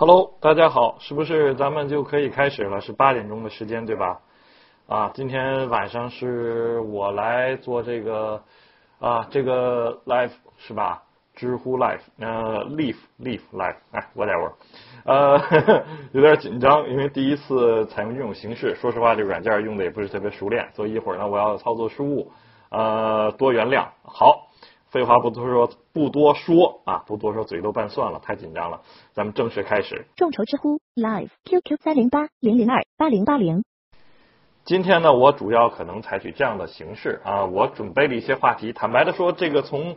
Hello，大家好，是不是咱们就可以开始了？是八点钟的时间，对吧？啊，今天晚上是我来做这个啊，这个 live 是吧？知乎 live，呃，live live live，哎，whatever，呃，有点紧张，因为第一次采用这种形式，说实话，这软件用的也不是特别熟练，所以一会儿呢，我要操作失误，呃，多原谅。好。废话不多说，不多说啊，不多说，嘴都拌蒜了，太紧张了。咱们正式开始。众筹知乎 Live QQ 三零八零零二八零八零。今天呢，我主要可能采取这样的形式啊，我准备了一些话题。坦白的说，这个从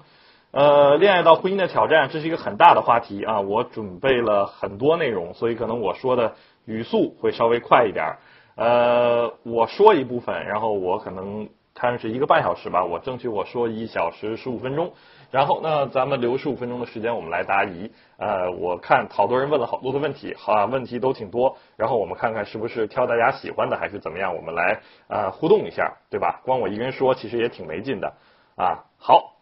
呃恋爱到婚姻的挑战，这是一个很大的话题啊。我准备了很多内容，所以可能我说的语速会稍微快一点。呃，我说一部分，然后我可能。看是一个半小时吧，我争取我说一小时十五分钟，然后呢，咱们留十五分钟的时间，我们来答疑。呃，我看好多人问了好多的问题，好，问题都挺多，然后我们看看是不是挑大家喜欢的，还是怎么样，我们来呃互动一下，对吧？光我一个人说，其实也挺没劲的啊。好，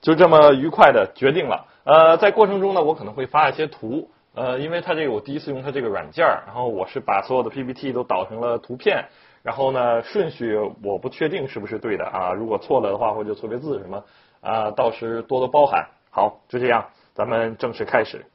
就这么愉快的决定了。呃，在过程中呢，我可能会发一些图，呃，因为它这个我第一次用它这个软件然后我是把所有的 PPT 都导成了图片。然后呢，顺序我不确定是不是对的啊，如果错了的话或者错别字什么啊，到时多多包涵。好，就这样，咱们正式开始。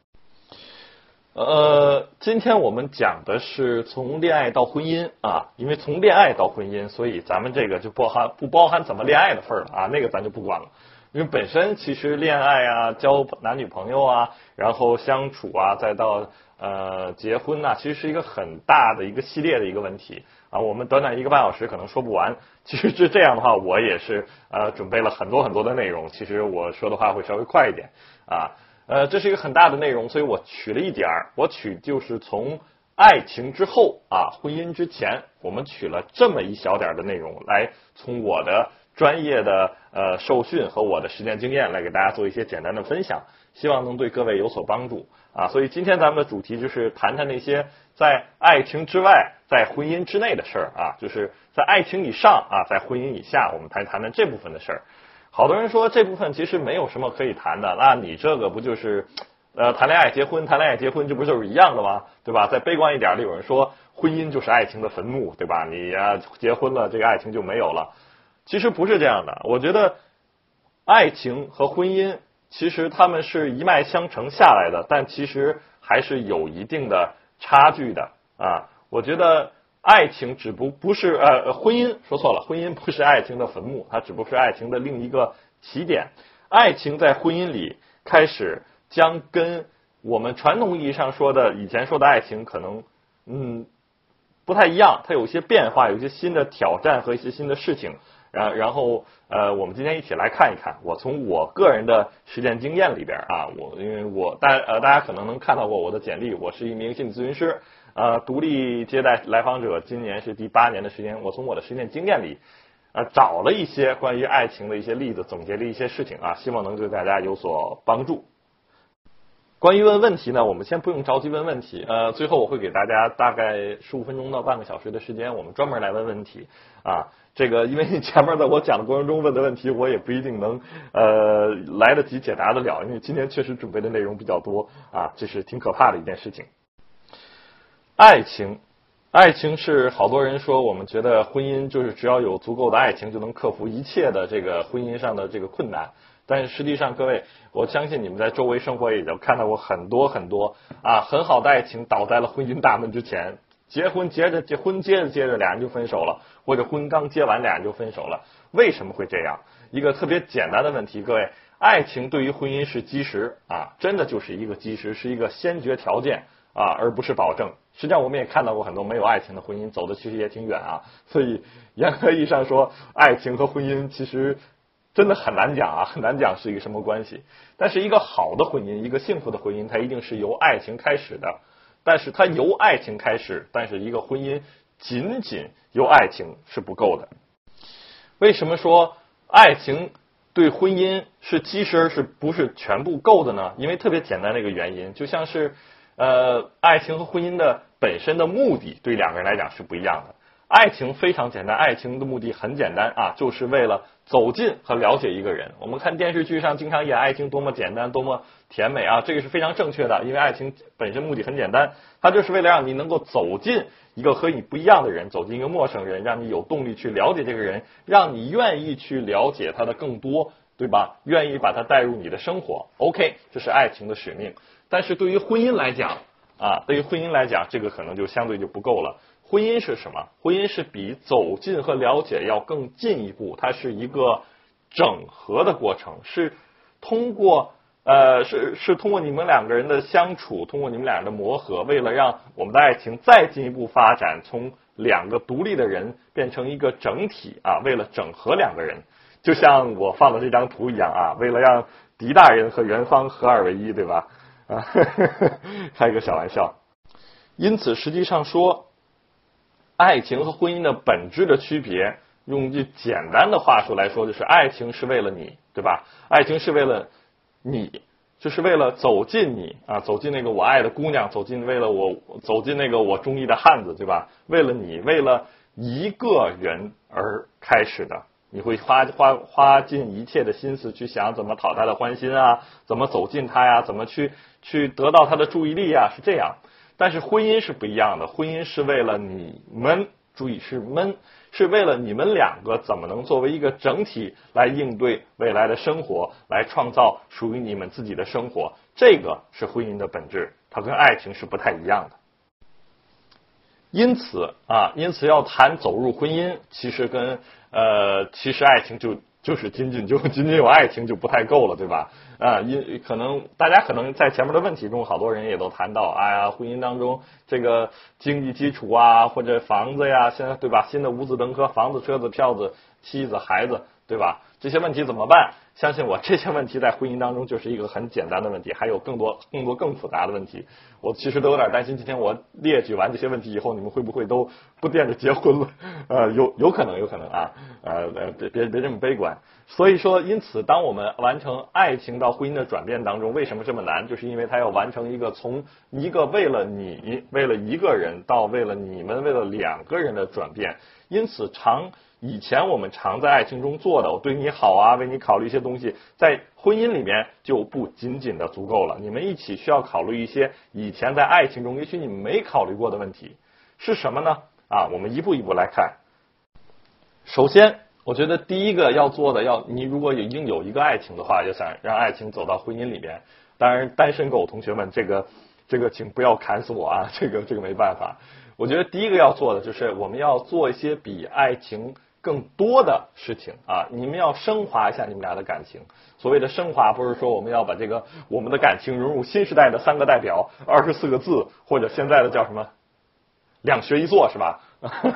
呃，今天我们讲的是从恋爱到婚姻啊，因为从恋爱到婚姻，所以咱们这个就包含不包含怎么恋爱的份儿了啊，那个咱就不管了。因为本身其实恋爱啊，交男女朋友啊，然后相处啊，再到呃结婚呐，其实是一个很大的一个系列的一个问题。啊，我们短短一个半小时可能说不完。其实是这样的话，我也是呃准备了很多很多的内容。其实我说的话会稍微快一点啊。呃，这是一个很大的内容，所以我取了一点儿。我取就是从爱情之后啊，婚姻之前，我们取了这么一小点儿的内容，来从我的专业的呃受训和我的实践经验来给大家做一些简单的分享，希望能对各位有所帮助啊。所以今天咱们的主题就是谈谈那些在爱情之外。在婚姻之内的事儿啊，就是在爱情以上啊，在婚姻以下，我们谈谈谈这部分的事儿。好多人说这部分其实没有什么可以谈的，那你这个不就是呃谈恋爱结婚，谈恋爱结婚，这不就是一样的吗？对吧？再悲观一点的，有人说婚姻就是爱情的坟墓，对吧？你呀结婚了，这个爱情就没有了。其实不是这样的，我觉得爱情和婚姻其实他们是一脉相承下来的，但其实还是有一定的差距的啊。我觉得爱情只不不是呃婚姻说错了，婚姻不是爱情的坟墓，它只不过是爱情的另一个起点。爱情在婚姻里开始将跟我们传统意义上说的以前说的爱情可能嗯不太一样，它有一些变化，有一些新的挑战和一些新的事情。然然后呃我们今天一起来看一看，我从我个人的实践经验里边啊，我因为我大呃大家可能能看到过我的简历，我是一名心理咨询师。呃，独立接待来访者，今年是第八年的时间。我从我的实践经验里，呃，找了一些关于爱情的一些例子，总结了一些事情啊，希望能对大家有所帮助。关于问问题呢，我们先不用着急问问题，呃，最后我会给大家大概十五分钟到半个小时的时间，我们专门来问问题啊。这个因为你前面在我讲的过程中问的问题，我也不一定能呃来得及解答得了，因为今天确实准备的内容比较多啊，这是挺可怕的一件事情。爱情，爱情是好多人说，我们觉得婚姻就是只要有足够的爱情就能克服一切的这个婚姻上的这个困难。但是实际上，各位，我相信你们在周围生活也就看到过很多很多啊，很好的爱情倒在了婚姻大门之前，结婚接着结婚接着接着俩人就分手了，或者婚刚结完俩人就分手了。为什么会这样？一个特别简单的问题，各位，爱情对于婚姻是基石啊，真的就是一个基石，是一个先决条件啊，而不是保证。实际上，我们也看到过很多没有爱情的婚姻，走的其实也挺远啊。所以，严格意义上说，爱情和婚姻其实真的很难讲啊，很难讲是一个什么关系。但是，一个好的婚姻，一个幸福的婚姻，它一定是由爱情开始的。但是，它由爱情开始，但是一个婚姻仅仅由爱情是不够的。为什么说爱情对婚姻是基石，是不是全部够的呢？因为特别简单的一个原因，就像是。呃，爱情和婚姻的本身的目的对两个人来讲是不一样的。爱情非常简单，爱情的目的很简单啊，就是为了走近和了解一个人。我们看电视剧上经常演爱情多么简单，多么甜美啊，这个是非常正确的，因为爱情本身目的很简单，它就是为了让你能够走进一个和你不一样的人，走进一个陌生人，让你有动力去了解这个人，让你愿意去了解他的更多，对吧？愿意把他带入你的生活。OK，这是爱情的使命。但是对于婚姻来讲啊，对于婚姻来讲，这个可能就相对就不够了。婚姻是什么？婚姻是比走近和了解要更进一步，它是一个整合的过程，是通过呃，是是通过你们两个人的相处，通过你们俩的磨合，为了让我们的爱情再进一步发展，从两个独立的人变成一个整体啊，为了整合两个人，就像我放的这张图一样啊，为了让狄大人和元芳合二为一，对吧？啊，开个小玩笑。因此，实际上说，爱情和婚姻的本质的区别，用句简单的话说来说，就是爱情是为了你，对吧？爱情是为了你，就是为了走进你啊，走进那个我爱的姑娘，走进为了我走进那个我中意的汉子，对吧？为了你，为了一个人而开始的。你会花花花尽一切的心思去想怎么讨他的欢心啊，怎么走近他呀，怎么去去得到他的注意力啊，是这样。但是婚姻是不一样的，婚姻是为了你们，注意是们，是为了你们两个怎么能作为一个整体来应对未来的生活，来创造属于你们自己的生活。这个是婚姻的本质，它跟爱情是不太一样的。因此啊，因此要谈走入婚姻，其实跟呃，其实爱情就就是仅仅就仅仅有爱情就不太够了，对吧？啊，因可能大家可能在前面的问题中，好多人也都谈到，哎呀，婚姻当中这个经济基础啊，或者房子呀，现在对吧？新的五子登科，房子、车子、票子、妻子、孩子，对吧？这些问题怎么办？相信我，这些问题在婚姻当中就是一个很简单的问题，还有更多、更多、更复杂的问题。我其实都有点担心，今天我列举完这些问题以后，你们会不会都不惦着结婚了？呃，有有可能，有可能啊，呃，别别别这么悲观。所以说，因此，当我们完成爱情到婚姻的转变当中，为什么这么难？就是因为它要完成一个从一个为了你、为了一个人，到为了你们、为了两个人的转变。因此，常。以前我们常在爱情中做的，我对你好啊，为你考虑一些东西，在婚姻里面就不仅仅的足够了。你们一起需要考虑一些以前在爱情中也许你没考虑过的问题，是什么呢？啊，我们一步一步来看。首先，我觉得第一个要做的，要你如果已经有一个爱情的话，要想让爱情走到婚姻里面，当然单身狗同学们，这个这个请不要砍死我啊，这个这个没办法。我觉得第一个要做的就是我们要做一些比爱情。更多的事情啊，你们要升华一下你们俩的感情。所谓的升华，不是说我们要把这个我们的感情融入新时代的三个代表、二十四个字，或者现在的叫什么两学一做，是吧？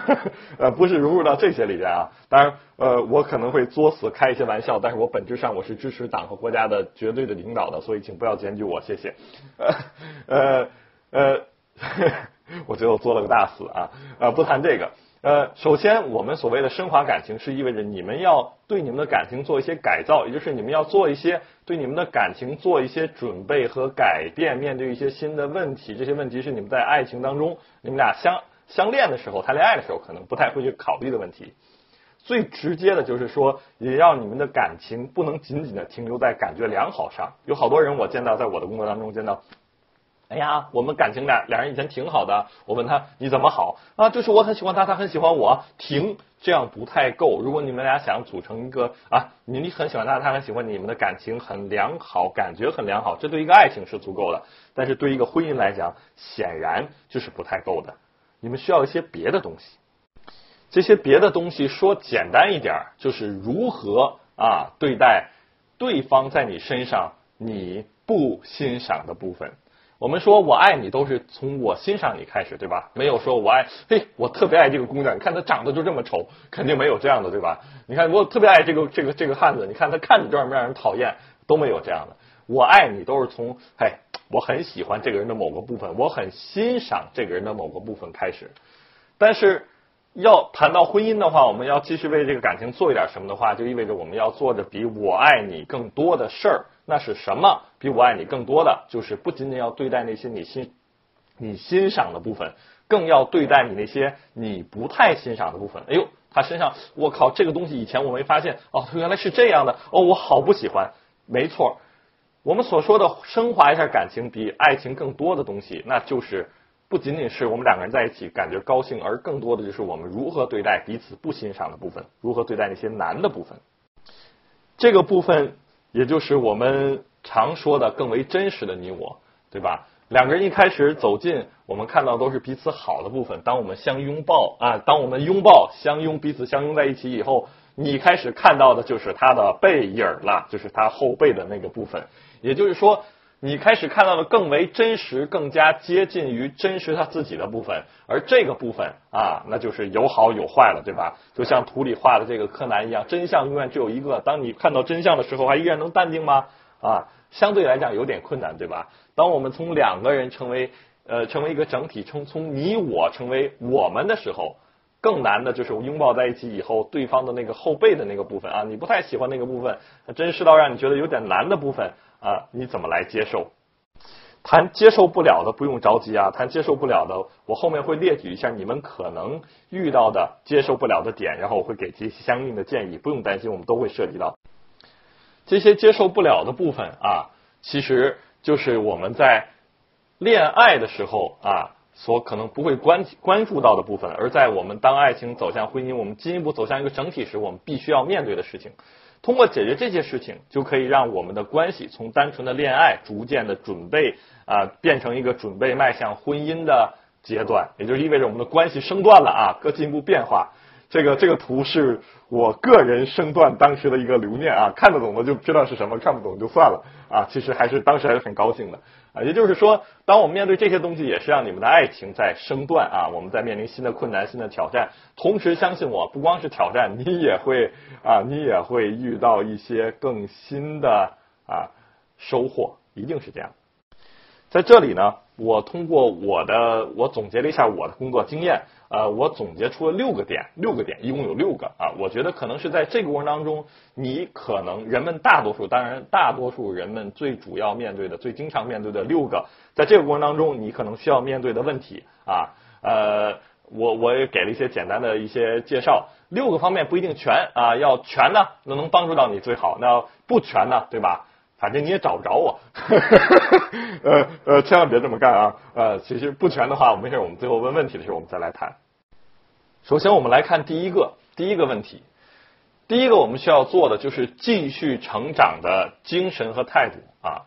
呃，不是融入到这些里边啊。当然，呃，我可能会作死开一些玩笑，但是我本质上我是支持党和国家的绝对的领导的，所以请不要检举我，谢谢。呃 呃，我觉得我做了个大死啊啊！不谈这个。呃，首先，我们所谓的升华感情，是意味着你们要对你们的感情做一些改造，也就是你们要做一些对你们的感情做一些准备和改变，面对一些新的问题。这些问题是你们在爱情当中，你们俩相相恋的时候、谈恋爱的时候，可能不太会去考虑的问题。最直接的就是说，也让你们的感情不能仅仅的停留在感觉良好上。有好多人，我见到在我的工作当中见到。哎呀，我们感情俩俩人以前挺好的。我问他你怎么好啊？就是我很喜欢他，他很喜欢我。停，这样不太够。如果你们俩想组成一个啊，你你很喜欢他，他很喜欢你们的感情很良好，感觉很良好，这对一个爱情是足够的。但是对一个婚姻来讲，显然就是不太够的。你们需要一些别的东西。这些别的东西说简单一点，就是如何啊对待对方在你身上你不欣赏的部分。我们说我爱你都是从我欣赏你开始，对吧？没有说我爱，嘿，我特别爱这个姑娘，你看她长得就这么丑，肯定没有这样的，对吧？你看我特别爱这个这个这个汉子，你看他看着就让让人讨厌，都没有这样的。我爱你都是从，嘿，我很喜欢这个人的某个部分，我很欣赏这个人的某个部分开始。但是要谈到婚姻的话，我们要继续为这个感情做一点什么的话，就意味着我们要做的比我爱你更多的事儿。那是什么？比我爱你更多的，就是不仅仅要对待那些你欣你欣赏的部分，更要对待你那些你不太欣赏的部分。哎呦，他身上，我靠，这个东西以前我没发现，哦，原来是这样的，哦，我好不喜欢。没错，我们所说的升华一下感情，比爱情更多的东西，那就是不仅仅是我们两个人在一起感觉高兴，而更多的就是我们如何对待彼此不欣赏的部分，如何对待那些难的部分。这个部分，也就是我们常说的更为真实的你我，对吧？两个人一开始走近，我们看到都是彼此好的部分。当我们相拥抱啊，当我们拥抱、相拥，彼此相拥在一起以后，你开始看到的就是他的背影了，就是他后背的那个部分。也就是说，你开始看到的更为真实、更加接近于真实他自己的部分。而这个部分啊，那就是有好有坏了，对吧？就像图里画的这个柯南一样，真相永远只有一个。当你看到真相的时候，还依然能淡定吗？啊，相对来讲有点困难，对吧？当我们从两个人成为呃成为一个整体，从从你我成为我们的时候，更难的就是拥抱在一起以后，对方的那个后背的那个部分啊，你不太喜欢那个部分，真实到让你觉得有点难的部分啊，你怎么来接受？谈接受不了的不用着急啊，谈接受不了的，我后面会列举一下你们可能遇到的接受不了的点，然后我会给这些相应的建议，不用担心，我们都会涉及到这些接受不了的部分啊，其实。就是我们在恋爱的时候啊，所可能不会关关注到的部分，而在我们当爱情走向婚姻，我们进一步走向一个整体时，我们必须要面对的事情。通过解决这些事情，就可以让我们的关系从单纯的恋爱，逐渐的准备啊，变成一个准备迈向婚姻的阶段，也就意味着我们的关系升段了啊，各进一步变化。这个这个图是我个人身段当时的一个留念啊，看得懂的就知道是什么，看不懂就算了啊。其实还是当时还是很高兴的啊。也就是说，当我们面对这些东西，也是让你们的爱情在升段啊。我们在面临新的困难、新的挑战，同时相信我，不光是挑战，你也会啊，你也会遇到一些更新的啊收获，一定是这样。在这里呢，我通过我的，我总结了一下我的工作经验。呃，我总结出了六个点，六个点，一共有六个啊。我觉得可能是在这个过程当中，你可能人们大多数，当然大多数人们最主要面对的、最经常面对的六个，在这个过程当中，你可能需要面对的问题啊。呃，我我也给了一些简单的一些介绍，六个方面不一定全啊，要全呢，那能帮助到你最好；那不全呢，对吧？反正你也找不着我，呃呃，千万别这么干啊！呃，其实不全的话，没事，我们最后问问题的时候我们再来谈。首先，我们来看第一个第一个问题，第一个我们需要做的就是继续成长的精神和态度啊。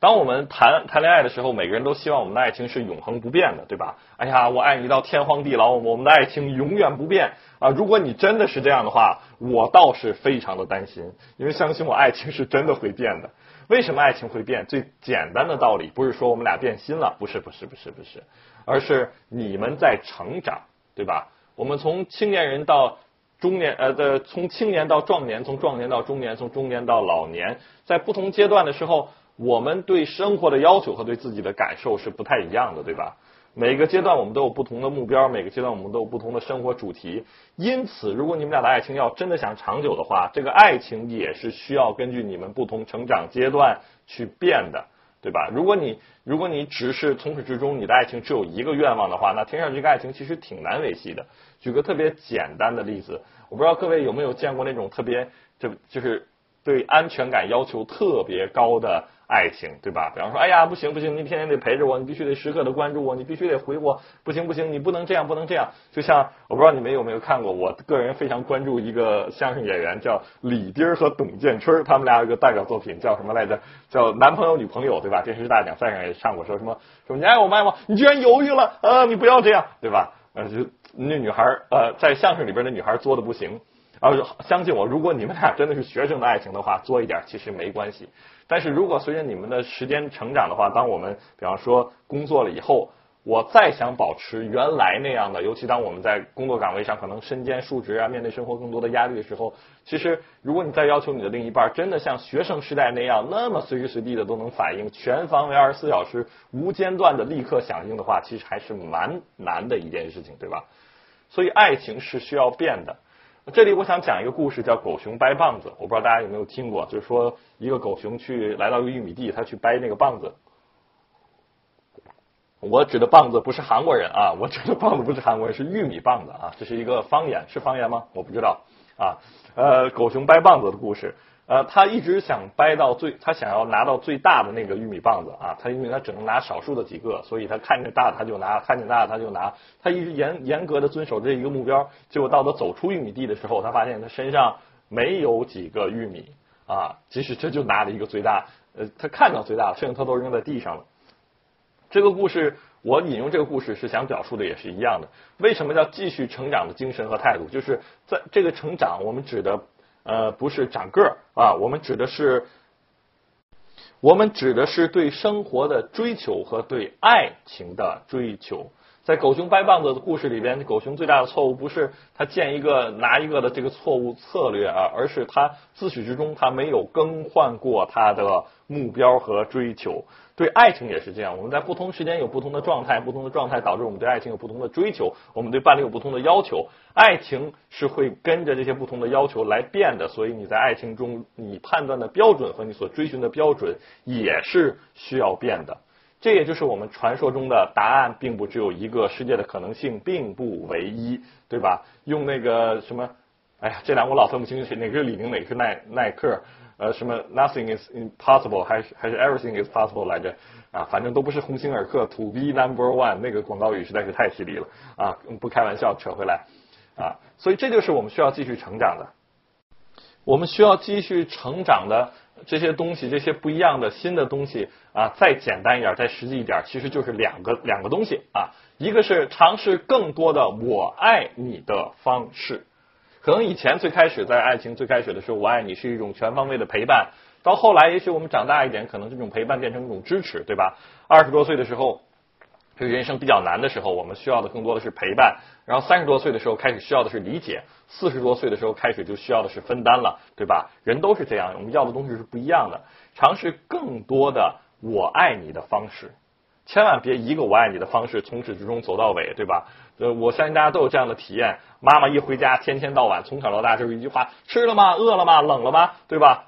当我们谈谈恋爱的时候，每个人都希望我们的爱情是永恒不变的，对吧？哎呀，我爱你到天荒地老，我们的爱情永远不变啊！如果你真的是这样的话，我倒是非常的担心，因为相信我，爱情是真的会变的。为什么爱情会变？最简单的道理不是说我们俩变心了，不是，不是，不是，不是，而是你们在成长，对吧？我们从青年人到中年，呃，的从青年到壮年，从壮年到中年，从中年到老年，在不同阶段的时候，我们对生活的要求和对自己的感受是不太一样的，对吧？每个阶段我们都有不同的目标，每个阶段我们都有不同的生活主题。因此，如果你们俩的爱情要真的想长久的话，这个爱情也是需要根据你们不同成长阶段去变的，对吧？如果你如果你只是从始至终你的爱情只有一个愿望的话，那听上去这个爱情其实挺难维系的。举个特别简单的例子，我不知道各位有没有见过那种特别就就是对安全感要求特别高的。爱情对吧？比方说，哎呀，不行不行，你天天得陪着我，你必须得时刻的关注我，你必须得回我，不行不行，你不能这样不能这样。就像我不知道你们有没有看过，我个人非常关注一个相声演员叫李丁和董建春，他们俩有个代表作品叫什么来着？叫男朋友女朋友对吧？电视大奖赛上也上过，说什么说你爱我吗？你居然犹豫了啊！你不要这样对吧？呃，就那女孩呃，在相声里边的女孩作的不行。啊，相信我，如果你们俩真的是学生的爱情的话，作一点其实没关系。但是如果随着你们的时间成长的话，当我们比方说工作了以后，我再想保持原来那样的，尤其当我们在工作岗位上可能身兼数职啊，面对生活更多的压力的时候，其实如果你再要求你的另一半真的像学生时代那样，那么随时随地的都能反应，全方位二十四小时无间断的立刻响应的话，其实还是蛮难的一件事情，对吧？所以爱情是需要变的。这里我想讲一个故事，叫狗熊掰棒子。我不知道大家有没有听过，就是说一个狗熊去来到一个玉米地，他去掰那个棒子。我指的棒子不是韩国人啊，我指的棒子不是韩国人，是玉米棒子啊，这是一个方言，是方言吗？我不知道啊。呃，狗熊掰棒子的故事，呃，他一直想掰到最，他想要拿到最大的那个玉米棒子啊，他因为他只能拿少数的几个，所以他看见大他就拿，看见大他就拿，他一直严严格的遵守这一个目标，结果到他走出玉米地的时候，他发现他身上没有几个玉米啊，即使这就拿了一个最大，呃，他看到最大，剩下他都扔在地上了。这个故事，我引用这个故事是想表述的也是一样的。为什么叫继续成长的精神和态度？就是在这个成长，我们指的呃不是长个儿啊，我们指的是我们指的是对生活的追求和对爱情的追求。在狗熊掰棒子的故事里边，狗熊最大的错误不是他见一个拿一个的这个错误策略啊，而是他自始至终他没有更换过他的目标和追求。对爱情也是这样，我们在不同时间有不同的状态，不同的状态导致我们对爱情有不同的追求，我们对伴侣有不同的要求。爱情是会跟着这些不同的要求来变的，所以你在爱情中，你判断的标准和你所追寻的标准也是需要变的。这也就是我们传说中的答案，并不只有一个，世界的可能性并不唯一，对吧？用那个什么，哎呀，这两我老分不清谁哪个是李宁，哪个是耐耐克。呃，什么 Nothing is impossible，还是还是 Everything is possible 来着？啊，反正都不是鸿星尔克，To be number one 那个广告语实在是太犀利了啊！不开玩笑，扯回来啊，所以这就是我们需要继续成长的。我们需要继续成长的这些东西，这些不一样的新的东西啊，再简单一点，再实际一点，其实就是两个两个东西啊，一个是尝试更多的我爱你的方式。可能以前最开始在爱情最开始的时候，我爱你是一种全方位的陪伴。到后来，也许我们长大一点，可能这种陪伴变成一种支持，对吧？二十多岁的时候，这人生比较难的时候，我们需要的更多的是陪伴。然后三十多岁的时候开始需要的是理解，四十多岁的时候开始就需要的是分担了，对吧？人都是这样，我们要的东西是不一样的。尝试更多的我爱你的方式。千万别一个我爱你的方式从始至终走到尾，对吧？呃，我相信大家都有这样的体验。妈妈一回家，天天到晚，从小到大就是一句话：吃了吗？饿了吗？冷了吗？对吧？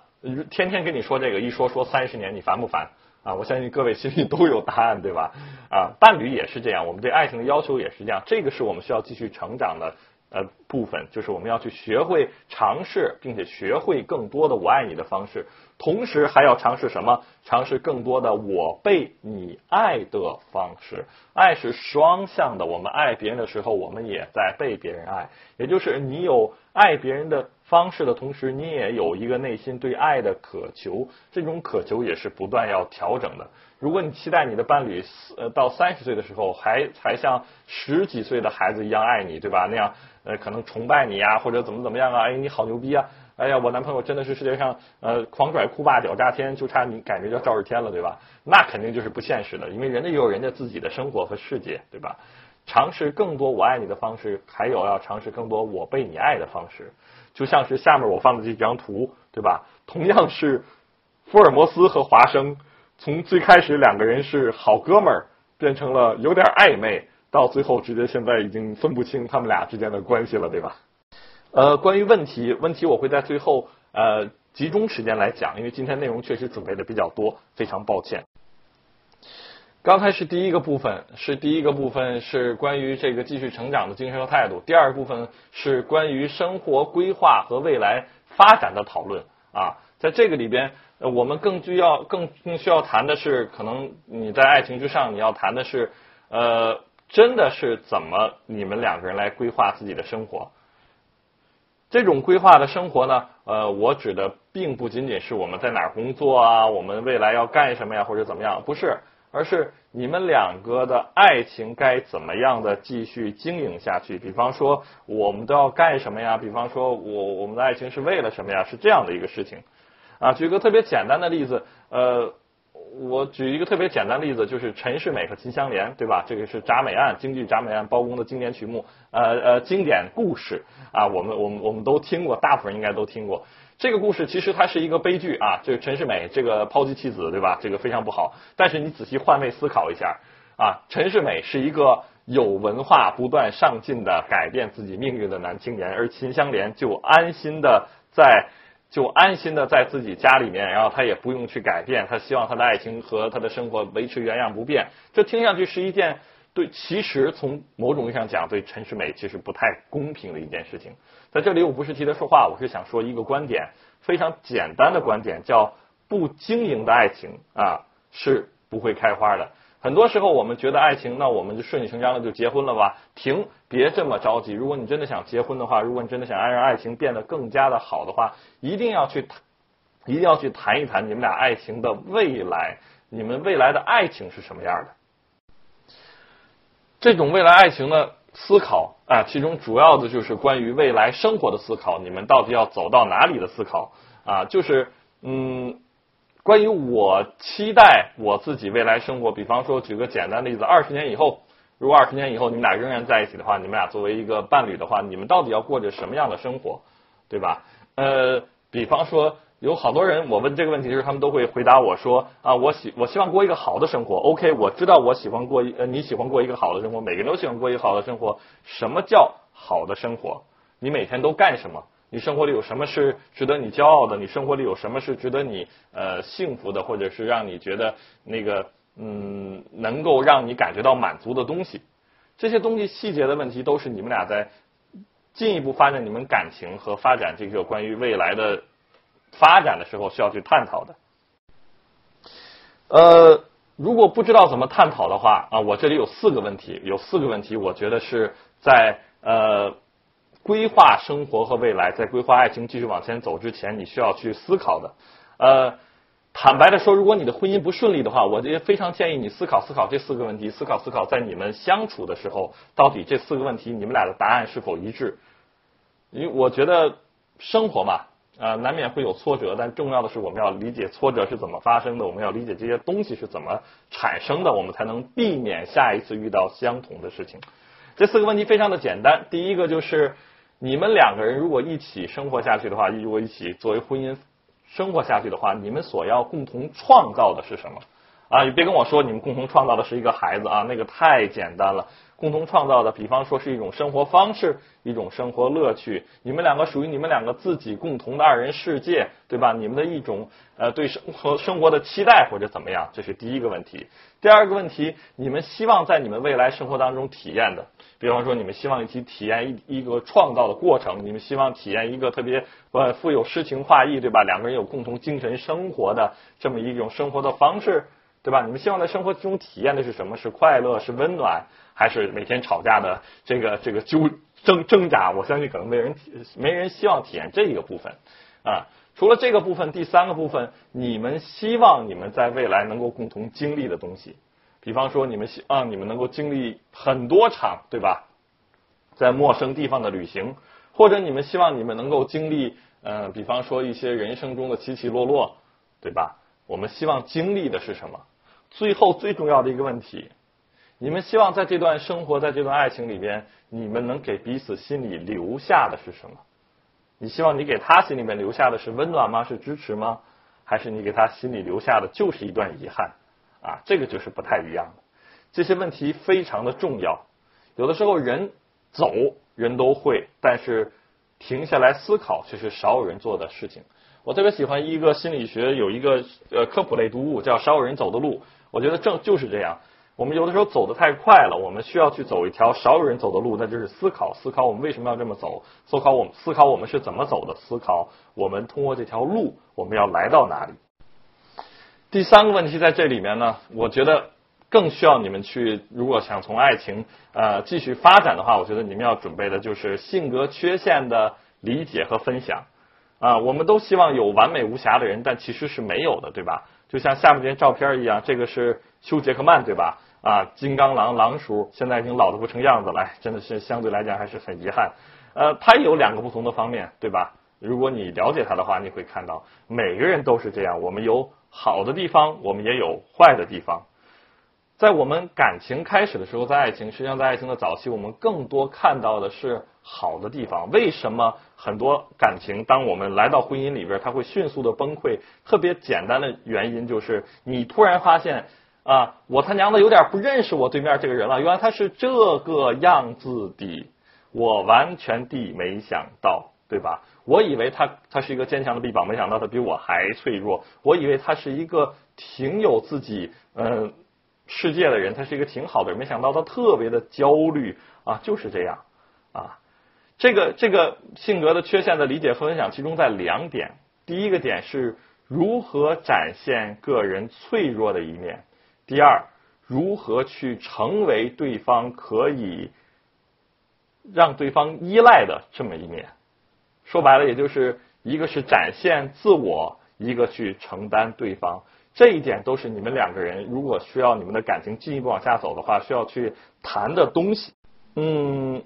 天天跟你说这个，一说说三十年，你烦不烦？啊，我相信各位心里都有答案，对吧？啊，伴侣也是这样，我们对爱情的要求也是这样，这个是我们需要继续成长的。呃，部分就是我们要去学会尝试，并且学会更多的我爱你的方式，同时还要尝试什么？尝试更多的我被你爱的方式。爱是双向的，我们爱别人的时候，我们也在被别人爱。也就是你有爱别人的方式的同时，你也有一个内心对爱的渴求，这种渴求也是不断要调整的。如果你期待你的伴侣呃到三十岁的时候还还像十几岁的孩子一样爱你，对吧？那样。呃，可能崇拜你呀，或者怎么怎么样啊？哎，你好牛逼啊！哎呀，我男朋友真的是世界上呃狂拽酷霸屌炸天，就差你感觉叫赵日天了，对吧？那肯定就是不现实的，因为人家也有人家自己的生活和世界，对吧？尝试更多我爱你的方式，还有要尝试更多我被你爱的方式，就像是下面我放的这张图，对吧？同样是福尔摩斯和华生，从最开始两个人是好哥们儿，变成了有点暧昧。到最后，直接现在已经分不清他们俩之间的关系了，对吧？呃，关于问题，问题我会在最后呃集中时间来讲，因为今天内容确实准备的比较多，非常抱歉。刚才是第一个部分，是第一个部分是关于这个继续成长的精神和态度。第二部分是关于生活规划和未来发展的讨论啊，在这个里边，我们更需要更更需要谈的是，可能你在爱情之上，你要谈的是呃。真的是怎么你们两个人来规划自己的生活？这种规划的生活呢？呃，我指的并不仅仅是我们在哪儿工作啊，我们未来要干什么呀，或者怎么样？不是，而是你们两个的爱情该怎么样的继续经营下去？比方说，我们都要干什么呀？比方说，我我们的爱情是为了什么呀？是这样的一个事情啊。举个特别简单的例子，呃。我举一个特别简单的例子，就是陈世美和秦香莲，对吧？这个是铡美案，京剧铡美案包公的经典曲目，呃呃，经典故事啊，我们我们我们都听过，大部分人应该都听过。这个故事其实它是一个悲剧啊，这个陈世美这个抛妻弃子，对吧？这个非常不好。但是你仔细换位思考一下啊，陈世美是一个有文化、不断上进的改变自己命运的男青年，而秦香莲就安心的在。就安心的在自己家里面，然后他也不用去改变，他希望他的爱情和他的生活维持原样不变。这听上去是一件对，其实从某种意义上讲，对陈世美其实不太公平的一件事情。在这里，我不是替他说话，我是想说一个观点，非常简单的观点，叫不经营的爱情啊是不会开花的。很多时候，我们觉得爱情，那我们就顺理成章的就结婚了吧？停，别这么着急。如果你真的想结婚的话，如果你真的想让爱情变得更加的好的话，一定要去谈，一定要去谈一谈你们俩爱情的未来。你们未来的爱情是什么样的？这种未来爱情的思考啊，其中主要的就是关于未来生活的思考。你们到底要走到哪里的思考啊？就是嗯。关于我期待我自己未来生活，比方说举个简单的例子，二十年以后，如果二十年以后你们俩仍然在一起的话，你们俩作为一个伴侣的话，你们到底要过着什么样的生活，对吧？呃，比方说有好多人，我问这个问题的时候，他们都会回答我说啊，我喜我希望过一个好的生活。OK，我知道我喜欢过一呃你喜欢过一个好的生活，每个人都喜欢过一个好的生活。什么叫好的生活？你每天都干什么？你生活里有什么是值得你骄傲的？你生活里有什么是值得你呃幸福的，或者是让你觉得那个嗯能够让你感觉到满足的东西？这些东西细节的问题都是你们俩在进一步发展你们感情和发展这个关于未来的发展的时候需要去探讨的。呃，如果不知道怎么探讨的话啊，我这里有四个问题，有四个问题，我觉得是在呃。规划生活和未来，在规划爱情继续往前走之前，你需要去思考的。呃，坦白的说，如果你的婚姻不顺利的话，我也非常建议你思考思考这四个问题，思考思考在你们相处的时候，到底这四个问题你们俩的答案是否一致？因为我觉得生活嘛，啊，难免会有挫折，但重要的是我们要理解挫折是怎么发生的，我们要理解这些东西是怎么产生的，我们才能避免下一次遇到相同的事情。这四个问题非常的简单，第一个就是。你们两个人如果一起生活下去的话，如果一起作为婚姻生活下去的话，你们所要共同创造的是什么？啊，你别跟我说你们共同创造的是一个孩子啊，那个太简单了。共同创造的，比方说是一种生活方式，一种生活乐趣。你们两个属于你们两个自己共同的二人世界，对吧？你们的一种呃对生活生活的期待或者怎么样，这是第一个问题。第二个问题，你们希望在你们未来生活当中体验的。比方说，你们希望一起体验一一个创造的过程，你们希望体验一个特别呃富有诗情画意，对吧？两个人有共同精神生活的这么一种生活的方式，对吧？你们希望在生活中体验的是什么？是快乐？是温暖？还是每天吵架的这个这个纠挣挣扎？我相信可能没人没人希望体验这一个部分啊。除了这个部分，第三个部分，你们希望你们在未来能够共同经历的东西。比方说，你们希望你们能够经历很多场，对吧？在陌生地方的旅行，或者你们希望你们能够经历，呃，比方说一些人生中的起起落落，对吧？我们希望经历的是什么？最后最重要的一个问题，你们希望在这段生活，在这段爱情里边，你们能给彼此心里留下的是什么？你希望你给他心里面留下的是温暖吗？是支持吗？还是你给他心里留下的就是一段遗憾？啊，这个就是不太一样的。这些问题非常的重要。有的时候人走人都会，但是停下来思考却是少有人做的事情。我特别喜欢一个心理学有一个呃科普类读物叫《少有人走的路》。我觉得正就是这样。我们有的时候走得太快了，我们需要去走一条少有人走的路，那就是思考思考我们为什么要这么走，思考我们思考我们是怎么走的，思考我们通过这条路我们要来到哪里。第三个问题在这里面呢，我觉得更需要你们去，如果想从爱情呃继续发展的话，我觉得你们要准备的就是性格缺陷的理解和分享啊。我们都希望有完美无瑕的人，但其实是没有的，对吧？就像下面这张照片一样，这个是休杰克曼，对吧？啊，金刚狼狼叔现在已经老的不成样子了，真的是相对来讲还是很遗憾。呃，他有两个不同的方面，对吧？如果你了解他的话，你会看到每个人都是这样，我们有。好的地方，我们也有坏的地方。在我们感情开始的时候，在爱情，实际上在爱情的早期，我们更多看到的是好的地方。为什么很多感情，当我们来到婚姻里边，它会迅速的崩溃？特别简单的原因就是，你突然发现啊，我他娘的有点不认识我对面这个人了。原来他是这个样子的，我完全地没想到。对吧？我以为他他是一个坚强的臂膀，没想到他比我还脆弱。我以为他是一个挺有自己嗯世界的人，他是一个挺好的人，没想到他特别的焦虑啊，就是这样啊。这个这个性格的缺陷的理解和分享，集中在两点。第一个点是如何展现个人脆弱的一面，第二，如何去成为对方可以让对方依赖的这么一面。说白了，也就是一个是展现自我，一个去承担对方。这一点都是你们两个人如果需要你们的感情进一步往下走的话，需要去谈的东西。嗯。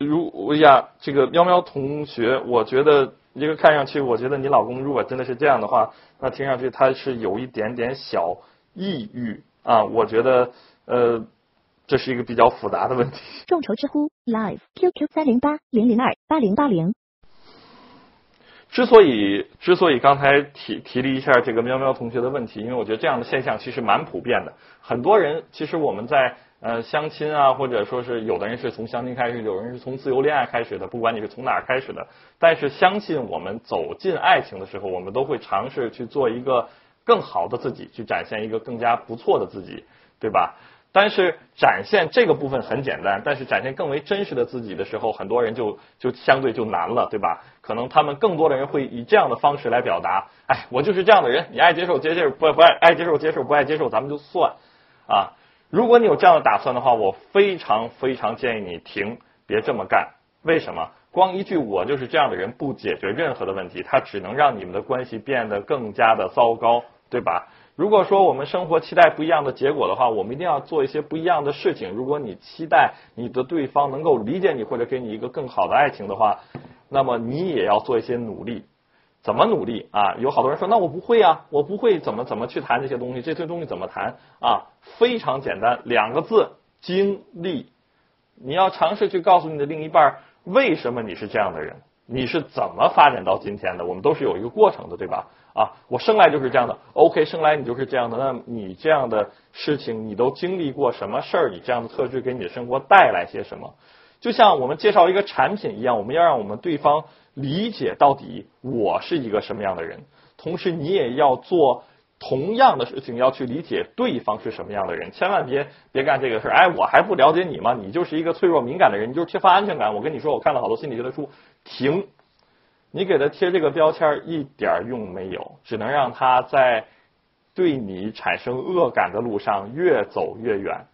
如呀，这个喵喵同学，我觉得一个看上去，我觉得你老公如果真的是这样的话，那听上去他是有一点点小抑郁啊。我觉得呃，这是一个比较复杂的问题。众筹知乎 Live QQ 三零八零零二八零八零。之所以之所以刚才提提了一下这个喵喵同学的问题，因为我觉得这样的现象其实蛮普遍的。很多人其实我们在。呃，相亲啊，或者说是有的人是从相亲开始，有人是从自由恋爱开始的，不管你是从哪儿开始的，但是相信我们走进爱情的时候，我们都会尝试去做一个更好的自己，去展现一个更加不错的自己，对吧？但是展现这个部分很简单，但是展现更为真实的自己的时候，很多人就就相对就难了，对吧？可能他们更多的人会以这样的方式来表达，哎，我就是这样的人，你爱接受接受，不不爱爱接受接受，不爱接受咱们就算啊。如果你有这样的打算的话，我非常非常建议你停，别这么干。为什么？光一句“我就是这样的人”不解决任何的问题，它只能让你们的关系变得更加的糟糕，对吧？如果说我们生活期待不一样的结果的话，我们一定要做一些不一样的事情。如果你期待你的对方能够理解你或者给你一个更好的爱情的话，那么你也要做一些努力。怎么努力啊？有好多人说，那我不会啊，我不会怎么怎么去谈这些东西，这些东西怎么谈啊？非常简单，两个字：经历。你要尝试去告诉你的另一半，为什么你是这样的人，你是怎么发展到今天的？我们都是有一个过程的，对吧？啊，我生来就是这样的，OK，生来你就是这样的。那你这样的事情，你都经历过什么事儿？你这样的特质给你的生活带来些什么？就像我们介绍一个产品一样，我们要让我们对方。理解到底我是一个什么样的人，同时你也要做同样的事情，要去理解对方是什么样的人。千万别别干这个事儿，哎，我还不了解你吗？你就是一个脆弱敏感的人，你就是缺乏安全感。我跟你说，我看了好多心理学的书，停！你给他贴这个标签一点用没有，只能让他在对你产生恶感的路上越走越远。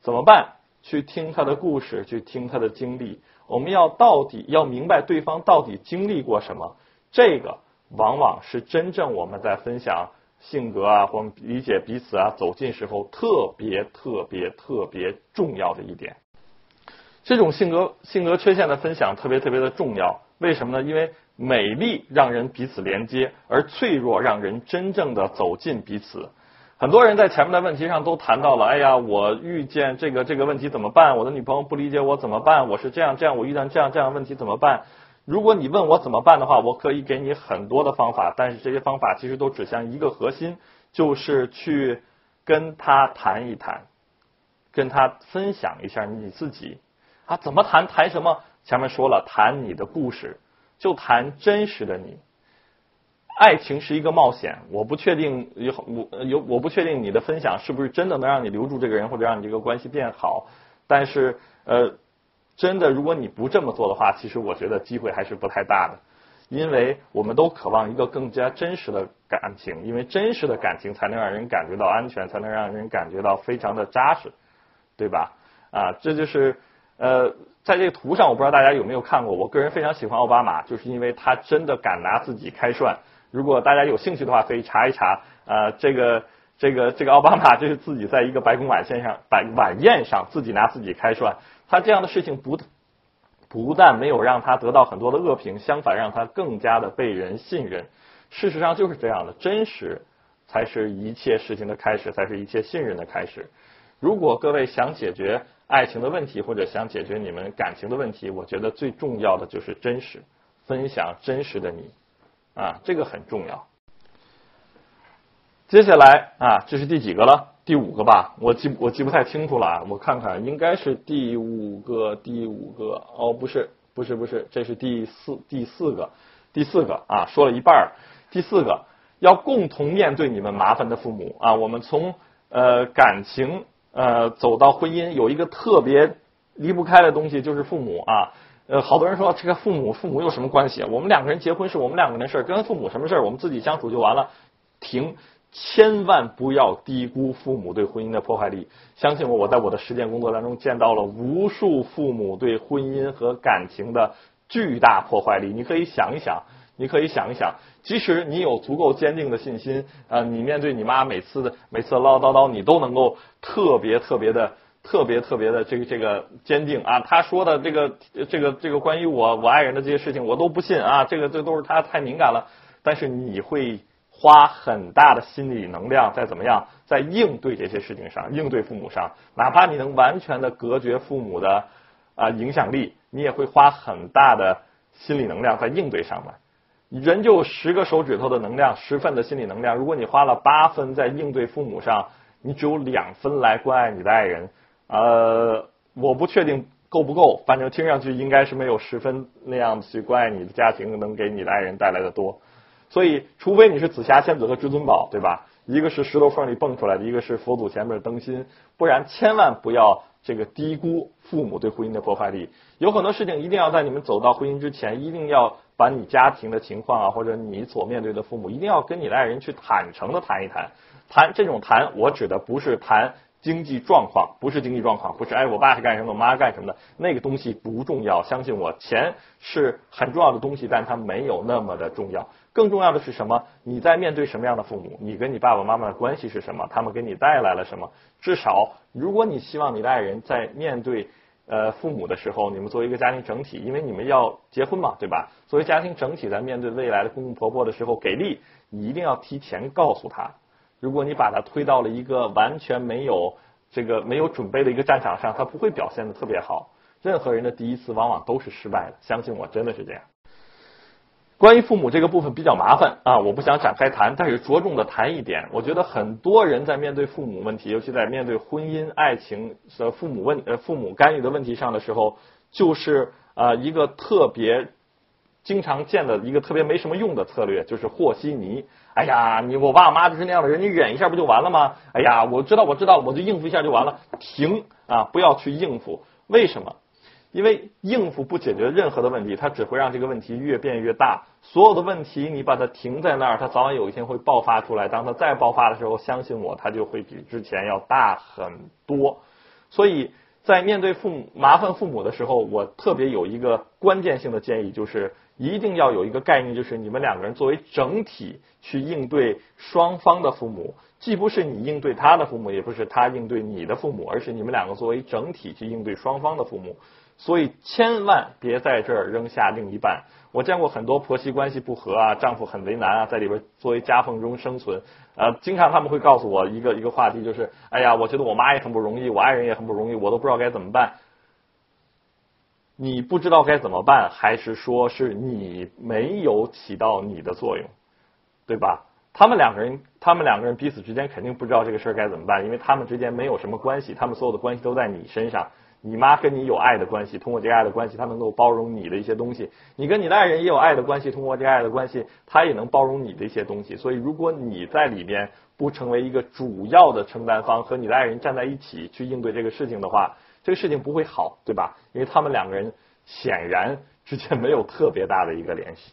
怎么办？去听他的故事，去听他的经历。我们要到底要明白对方到底经历过什么，这个往往是真正我们在分享性格啊，或理解彼此啊，走近时候特别特别特别重要的一点。这种性格性格缺陷的分享特别特别的重要，为什么呢？因为美丽让人彼此连接，而脆弱让人真正的走进彼此。很多人在前面的问题上都谈到了，哎呀，我遇见这个这个问题怎么办？我的女朋友不理解我怎么办？我是这样这样，我遇到这样这样问题怎么办？如果你问我怎么办的话，我可以给你很多的方法，但是这些方法其实都指向一个核心，就是去跟他谈一谈，跟他分享一下你自己啊，怎么谈？谈什么？前面说了，谈你的故事，就谈真实的你。爱情是一个冒险，我不确定有我有我不确定你的分享是不是真的能让你留住这个人或者让你这个关系变好，但是呃，真的如果你不这么做的话，其实我觉得机会还是不太大的，因为我们都渴望一个更加真实的感情，因为真实的感情才能让人感觉到安全，才能让人感觉到非常的扎实，对吧？啊，这就是呃，在这个图上，我不知道大家有没有看过，我个人非常喜欢奥巴马，就是因为他真的敢拿自己开涮。如果大家有兴趣的话，可以查一查。呃，这个这个这个奥巴马就是自己在一个白宫晚宴上，晚晚宴上自己拿自己开涮。他这样的事情不不但没有让他得到很多的恶评，相反让他更加的被人信任。事实上就是这样的，真实才是一切事情的开始，才是一切信任的开始。如果各位想解决爱情的问题，或者想解决你们感情的问题，我觉得最重要的就是真实，分享真实的你。啊，这个很重要。接下来啊，这是第几个了？第五个吧，我记我记不太清楚了啊，我看看，应该是第五个，第五个哦，不是，不是不是，这是第四第四个，第四个啊，说了一半儿。第四个要共同面对你们麻烦的父母啊。我们从呃感情呃走到婚姻，有一个特别离不开的东西就是父母啊。呃，好多人说这个父母父母有什么关系？我们两个人结婚是我们两个人的事儿，跟父母什么事儿？我们自己相处就完了。停。千万不要低估父母对婚姻的破坏力。相信我，我在我的实践工作当中见到了无数父母对婚姻和感情的巨大破坏力。你可以想一想，你可以想一想，即使你有足够坚定的信心，啊，你面对你妈每次的每次唠唠叨叨，你都能够特别特别的、特别特别的这个这个坚定啊。他说的这个这个这个关于我我爱人的这些事情，我都不信啊。这个这都是他太敏感了。但是你会。花很大的心理能量在怎么样，在应对这些事情上，应对父母上，哪怕你能完全的隔绝父母的啊影响力，你也会花很大的心理能量在应对上面。人就十个手指头的能量，十分的心理能量。如果你花了八分在应对父母上，你只有两分来关爱你的爱人。呃，我不确定够不够，反正听上去应该是没有十分那样去关爱你的家庭能给你的爱人带来的多。所以，除非你是紫霞仙子和至尊宝，对吧？一个是石头缝里蹦出来的，一个是佛祖前面的灯芯，不然千万不要这个低估父母对婚姻的破坏力。有很多事情一定要在你们走到婚姻之前，一定要把你家庭的情况啊，或者你所面对的父母，一定要跟你的爱人去坦诚的谈一谈。谈这种谈，我指的不是谈。经济状况不是经济状况，不是哎，我爸是干什么，我妈干什么的，那个东西不重要。相信我，钱是很重要的东西，但它没有那么的重要。更重要的是什么？你在面对什么样的父母？你跟你爸爸妈妈的关系是什么？他们给你带来了什么？至少，如果你希望你的爱人在面对呃父母的时候，你们作为一个家庭整体，因为你们要结婚嘛，对吧？作为家庭整体，在面对未来的公公婆婆的时候，给力，你一定要提前告诉他。如果你把他推到了一个完全没有这个没有准备的一个战场上，他不会表现的特别好。任何人的第一次往往都是失败的，相信我，真的是这样。关于父母这个部分比较麻烦啊，我不想展开谈，但是着重的谈一点。我觉得很多人在面对父母问题，尤其在面对婚姻、爱情的父母问呃父母干预的问题上的时候，就是啊一个特别经常见的一个特别没什么用的策略，就是和稀泥。哎呀，你我爸妈就是那样的人，你忍一下不就完了吗？哎呀，我知道我知道，我就应付一下就完了。停啊，不要去应付。为什么？因为应付不解决任何的问题，它只会让这个问题越变越大。所有的问题你把它停在那儿，它早晚有一天会爆发出来。当它再爆发的时候，相信我，它就会比之前要大很多。所以在面对父母麻烦父母的时候，我特别有一个关键性的建议，就是。一定要有一个概念，就是你们两个人作为整体去应对双方的父母，既不是你应对他的父母，也不是他应对你的父母，而是你们两个作为整体去应对双方的父母。所以千万别在这儿扔下另一半。我见过很多婆媳关系不和啊，丈夫很为难啊，在里边作为夹缝中生存。呃，经常他们会告诉我一个一个话题，就是哎呀，我觉得我妈也很不容易，我爱人也很不容易，我都不知道该怎么办。你不知道该怎么办，还是说是你没有起到你的作用，对吧？他们两个人，他们两个人彼此之间肯定不知道这个事儿该怎么办，因为他们之间没有什么关系，他们所有的关系都在你身上。你妈跟你有爱的关系，通过这爱的关系，她能够包容你的一些东西；你跟你的爱人也有爱的关系，通过这爱的关系，他也能包容你的一些东西。所以，如果你在里边不成为一个主要的承担方，和你的爱人站在一起去应对这个事情的话，这个事情不会好，对吧？因为他们两个人显然之间没有特别大的一个联系。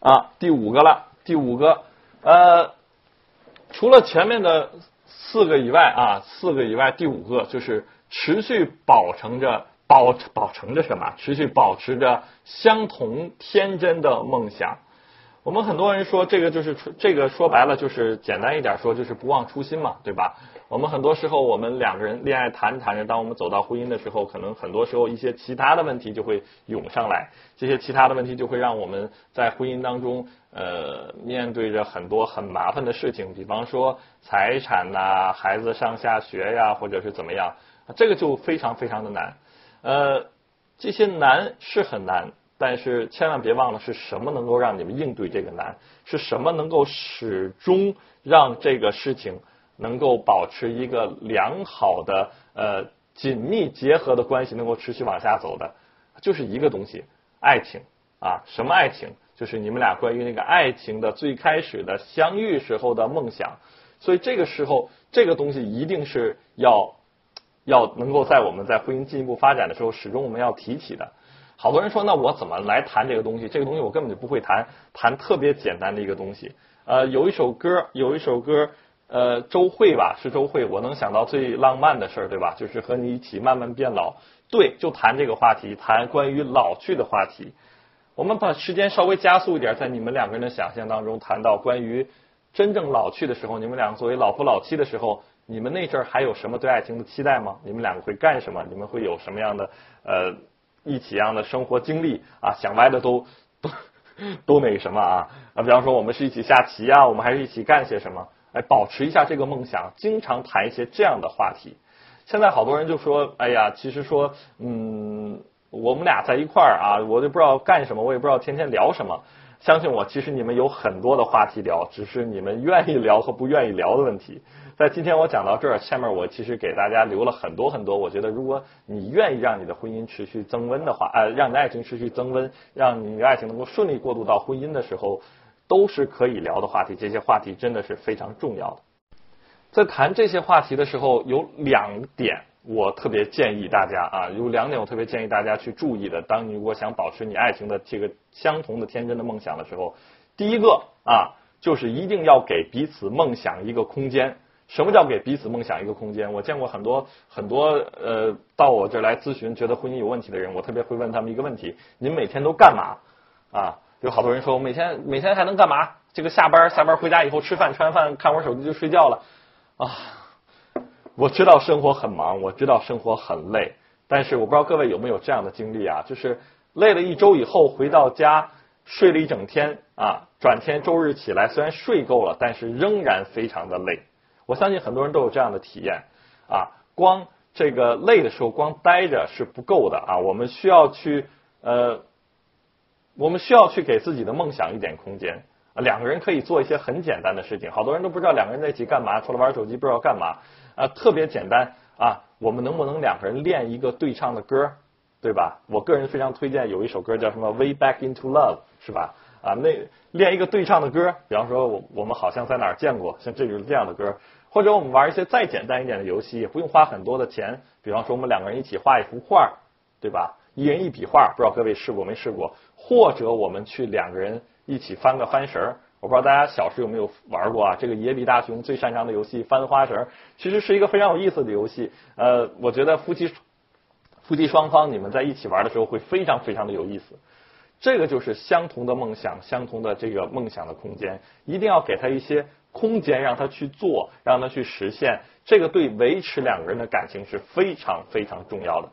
啊，第五个了，第五个，呃，除了前面的四个以外啊，四个以外，第五个就是持续保持着保保持着什么？持续保持着相同天真的梦想。我们很多人说这个就是这个说白了就是简单一点说就是不忘初心嘛，对吧？我们很多时候我们两个人恋爱谈着谈着，当我们走到婚姻的时候，可能很多时候一些其他的问题就会涌上来，这些其他的问题就会让我们在婚姻当中呃面对着很多很麻烦的事情，比方说财产呐、孩子上下学呀，或者是怎么样，这个就非常非常的难。呃，这些难是很难。但是千万别忘了是什么能够让你们应对这个难？是什么能够始终让这个事情能够保持一个良好的呃紧密结合的关系，能够持续往下走的？就是一个东西，爱情啊，什么爱情？就是你们俩关于那个爱情的最开始的相遇时候的梦想。所以这个时候，这个东西一定是要要能够在我们在婚姻进一步发展的时候，始终我们要提起的。好多人说，那我怎么来谈这个东西？这个东西我根本就不会谈，谈特别简单的一个东西。呃，有一首歌，有一首歌，呃，周慧吧，是周慧，我能想到最浪漫的事儿，对吧？就是和你一起慢慢变老。对，就谈这个话题，谈关于老去的话题。我们把时间稍微加速一点，在你们两个人的想象当中，谈到关于真正老去的时候，你们两个作为老夫老妻的时候，你们那阵儿还有什么对爱情的期待吗？你们两个会干什么？你们会有什么样的呃？一起样的生活经历啊，想歪的都 都都那什么啊啊，比方说我们是一起下棋啊，我们还是一起干些什么？哎，保持一下这个梦想，经常谈一些这样的话题。现在好多人就说，哎呀，其实说，嗯，我们俩在一块儿啊，我就不知道干什么，我也不知道天天聊什么。相信我，其实你们有很多的话题聊，只是你们愿意聊和不愿意聊的问题。在今天我讲到这儿，下面我其实给大家留了很多很多。我觉得，如果你愿意让你的婚姻持续增温的话，呃，让你的爱情持续增温，让你的爱情能够顺利过渡到婚姻的时候，都是可以聊的话题。这些话题真的是非常重要的。在谈这些话题的时候，有两点我特别建议大家啊，有两点我特别建议大家去注意的。当你如果想保持你爱情的这个相同的天真的梦想的时候，第一个啊，就是一定要给彼此梦想一个空间。什么叫给彼此梦想一个空间？我见过很多很多呃，到我这来咨询，觉得婚姻有问题的人，我特别会问他们一个问题：您每天都干嘛？啊，有好多人说，我每天每天还能干嘛？这个下班下班回家以后吃饭吃完饭看会儿手机就睡觉了啊。我知道生活很忙，我知道生活很累，但是我不知道各位有没有这样的经历啊？就是累了一周以后回到家睡了一整天啊，转天周日起来虽然睡够了，但是仍然非常的累。我相信很多人都有这样的体验啊，光这个累的时候光待着是不够的啊，我们需要去呃，我们需要去给自己的梦想一点空间。两个人可以做一些很简单的事情，好多人都不知道两个人在一起干嘛，除了玩手机不知道干嘛啊，特别简单啊。我们能不能两个人练一个对唱的歌，对吧？我个人非常推荐有一首歌叫什么《Way Back Into Love》，是吧？啊，那练一个对唱的歌，比方说我我们好像在哪儿见过，像这就是这样的歌。或者我们玩一些再简单一点的游戏，也不用花很多的钱。比方说，我们两个人一起画一幅画，对吧？一人一笔画，不知道各位试过没试过？或者我们去两个人一起翻个翻绳儿我不知道大家小时候有没有玩过啊？这个野比大雄最擅长的游戏翻花绳，其实是一个非常有意思的游戏。呃，我觉得夫妻夫妻双方你们在一起玩的时候会非常非常的有意思。这个就是相同的梦想，相同的这个梦想的空间，一定要给他一些。空间让他去做，让他去实现，这个对维持两个人的感情是非常非常重要的。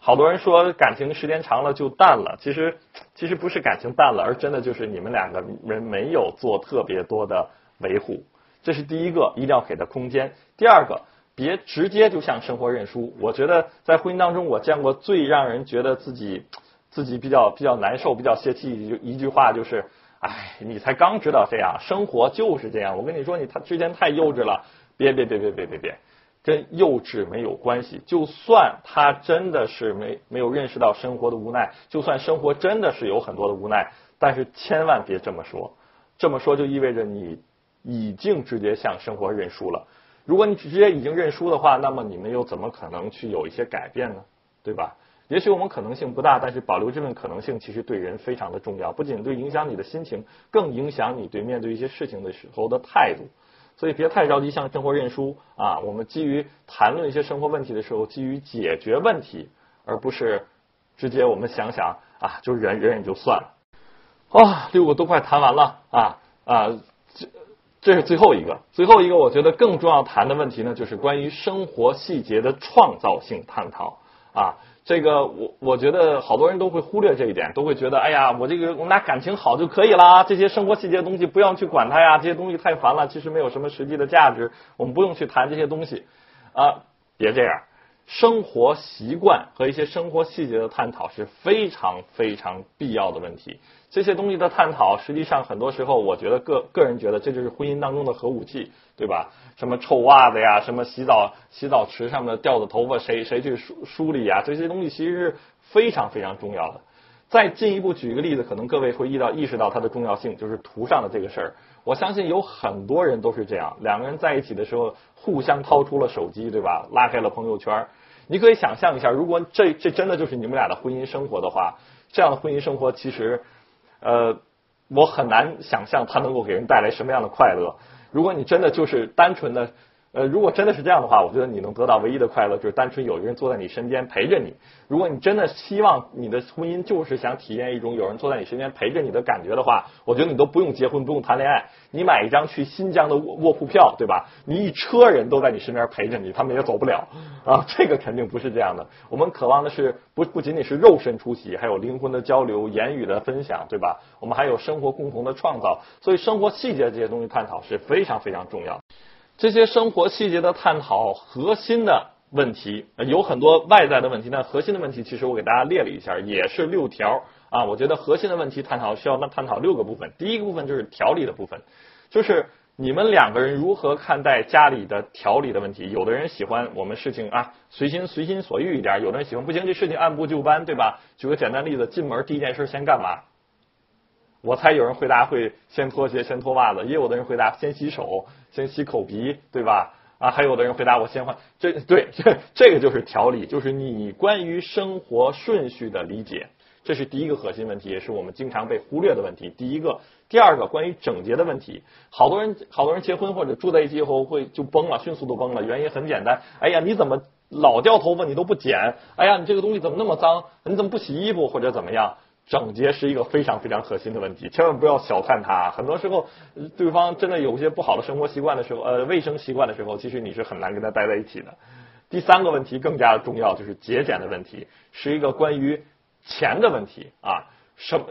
好多人说感情时间长了就淡了，其实其实不是感情淡了，而真的就是你们两个人没有做特别多的维护。这是第一个，一定要给他空间。第二个，别直接就向生活认输。我觉得在婚姻当中，我见过最让人觉得自己自己比较比较难受、比较泄气一一句话就是。哎，你才刚知道这样，生活就是这样。我跟你说，你他之前太幼稚了，别别别别别别别，跟幼稚没有关系。就算他真的是没没有认识到生活的无奈，就算生活真的是有很多的无奈，但是千万别这么说。这么说就意味着你已经直接向生活认输了。如果你直接已经认输的话，那么你们又怎么可能去有一些改变呢？对吧？也许我们可能性不大，但是保留这份可能性其实对人非常的重要，不仅对影响你的心情，更影响你对面对一些事情的时候的态度。所以别太着急向生活认输啊！我们基于谈论一些生活问题的时候，基于解决问题，而不是直接我们想想啊，就忍忍忍就算了。啊，六个都快谈完了啊啊！这这是最后一个，最后一个我觉得更重要谈的问题呢，就是关于生活细节的创造性探讨啊。这个我我觉得好多人都会忽略这一点，都会觉得哎呀，我这个我们俩感情好就可以啦，这些生活细节的东西不要去管它呀，这些东西太烦了，其实没有什么实际的价值，我们不用去谈这些东西。啊，别这样，生活习惯和一些生活细节的探讨是非常非常必要的问题。这些东西的探讨，实际上很多时候，我觉得个个人觉得这就是婚姻当中的核武器，对吧？什么臭袜子呀，什么洗澡洗澡池上面掉的头发，谁谁去梳梳理呀？这些东西其实是非常非常重要的。再进一步举一个例子，可能各位会意到意识到它的重要性，就是图上的这个事儿。我相信有很多人都是这样，两个人在一起的时候，互相掏出了手机，对吧？拉开了朋友圈。你可以想象一下，如果这这真的就是你们俩的婚姻生活的话，这样的婚姻生活其实，呃，我很难想象它能够给人带来什么样的快乐。如果你真的就是单纯的。呃，如果真的是这样的话，我觉得你能得到唯一的快乐就是单纯有一个人坐在你身边陪着你。如果你真的希望你的婚姻就是想体验一种有人坐在你身边陪着你的感觉的话，我觉得你都不用结婚，不用谈恋爱，你买一张去新疆的卧卧铺票，对吧？你一车人都在你身边陪着你，他们也走不了啊。这个肯定不是这样的。我们渴望的是不不仅仅是肉身出席，还有灵魂的交流、言语的分享，对吧？我们还有生活共同的创造。所以生活细节这些东西探讨是非常非常重要。这些生活细节的探讨，核心的问题有很多外在的问题，那核心的问题其实我给大家列了一下，也是六条啊。我觉得核心的问题探讨需要探讨六个部分。第一个部分就是调理的部分，就是你们两个人如何看待家里的调理的问题。有的人喜欢我们事情啊随心随心所欲一点，有的人喜欢不行，这事情按部就班，对吧？举个简单例子，进门第一件事先干嘛？我猜有人回答会先脱鞋，先脱袜子；也有的人回答先洗手，先洗口鼻，对吧？啊，还有的人回答我先换。这 对，这 这个就是调理，就是你关于生活顺序的理解，这是第一个核心问题，也是我们经常被忽略的问题。第一个，第二个，关于整洁的问题，好多人好多人结婚或者住在一起以后会就崩了，迅速的崩了。原因很简单，哎呀，你怎么老掉头发你都不剪？哎呀，你这个东西怎么那么脏？你怎么不洗衣服或者怎么样？整洁是一个非常非常核心的问题，千万不要小看它。很多时候，对方真的有些不好的生活习惯的时候，呃，卫生习惯的时候，其实你是很难跟他待在一起的。第三个问题更加的重要，就是节俭的问题，是一个关于钱的问题啊。什么？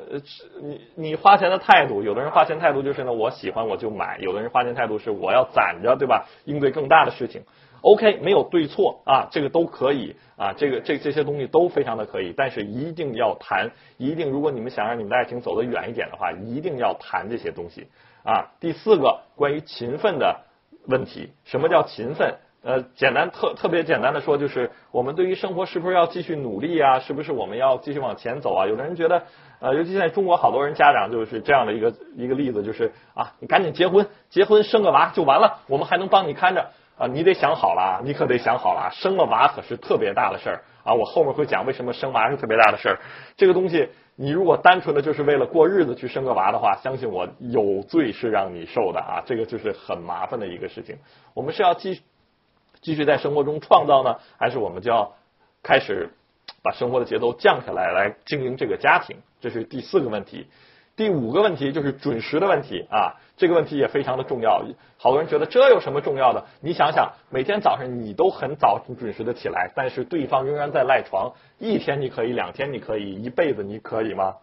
你你花钱的态度，有的人花钱态度就是呢，我喜欢我就买；有的人花钱态度是我要攒着，对吧？应对更大的事情。OK，没有对错啊，这个都可以啊，这个这这些东西都非常的可以，但是一定要谈，一定如果你们想让你们的爱情走得远一点的话，一定要谈这些东西啊。第四个，关于勤奋的问题，什么叫勤奋？呃，简单特特别简单的说，就是我们对于生活是不是要继续努力啊？是不是我们要继续往前走啊？有的人觉得，呃，尤其现在中国，好多人家长就是这样的一个一个例子，就是啊，你赶紧结婚，结婚生个娃就完了，我们还能帮你看着。啊，你得想好了，你可得想好了，生了娃可是特别大的事儿啊！我后面会讲为什么生娃是特别大的事儿。这个东西，你如果单纯的就是为了过日子去生个娃的话，相信我，有罪是让你受的啊！这个就是很麻烦的一个事情。我们是要继继续在生活中创造呢，还是我们就要开始把生活的节奏降下来，来经营这个家庭？这是第四个问题。第五个问题就是准时的问题啊，这个问题也非常的重要。好多人觉得这有什么重要的？你想想，每天早上你都很早准时的起来，但是对方仍然在赖床，一天你可以，两天你可以，一辈子你可以吗？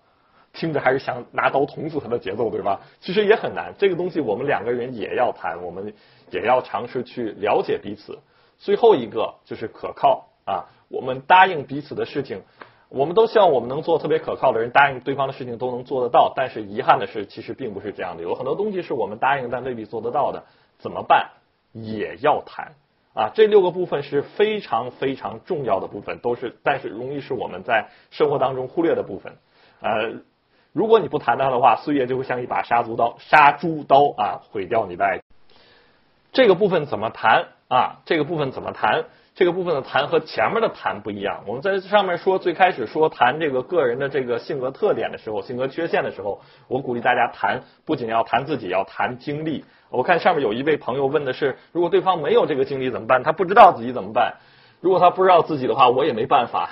听着还是想拿刀捅死他的节奏，对吧？其实也很难。这个东西我们两个人也要谈，我们也要尝试去了解彼此。最后一个就是可靠啊，我们答应彼此的事情。我们都希望我们能做特别可靠的人，答应对方的事情都能做得到。但是遗憾的是，其实并不是这样的。有很多东西是我们答应但未必做得到的，怎么办？也要谈啊！这六个部分是非常非常重要的部分，都是但是容易是我们在生活当中忽略的部分。呃，如果你不谈它的话，岁月就会像一把杀猪刀，杀猪刀啊，毁掉你的爱。这个部分怎么谈啊？这个部分怎么谈？这个部分的谈和前面的谈不一样。我们在上面说最开始说谈这个个人的这个性格特点的时候，性格缺陷的时候，我鼓励大家谈，不仅要谈自己，要谈经历。我看上面有一位朋友问的是，如果对方没有这个经历怎么办？他不知道自己怎么办？如果他不知道自己的话，我也没办法，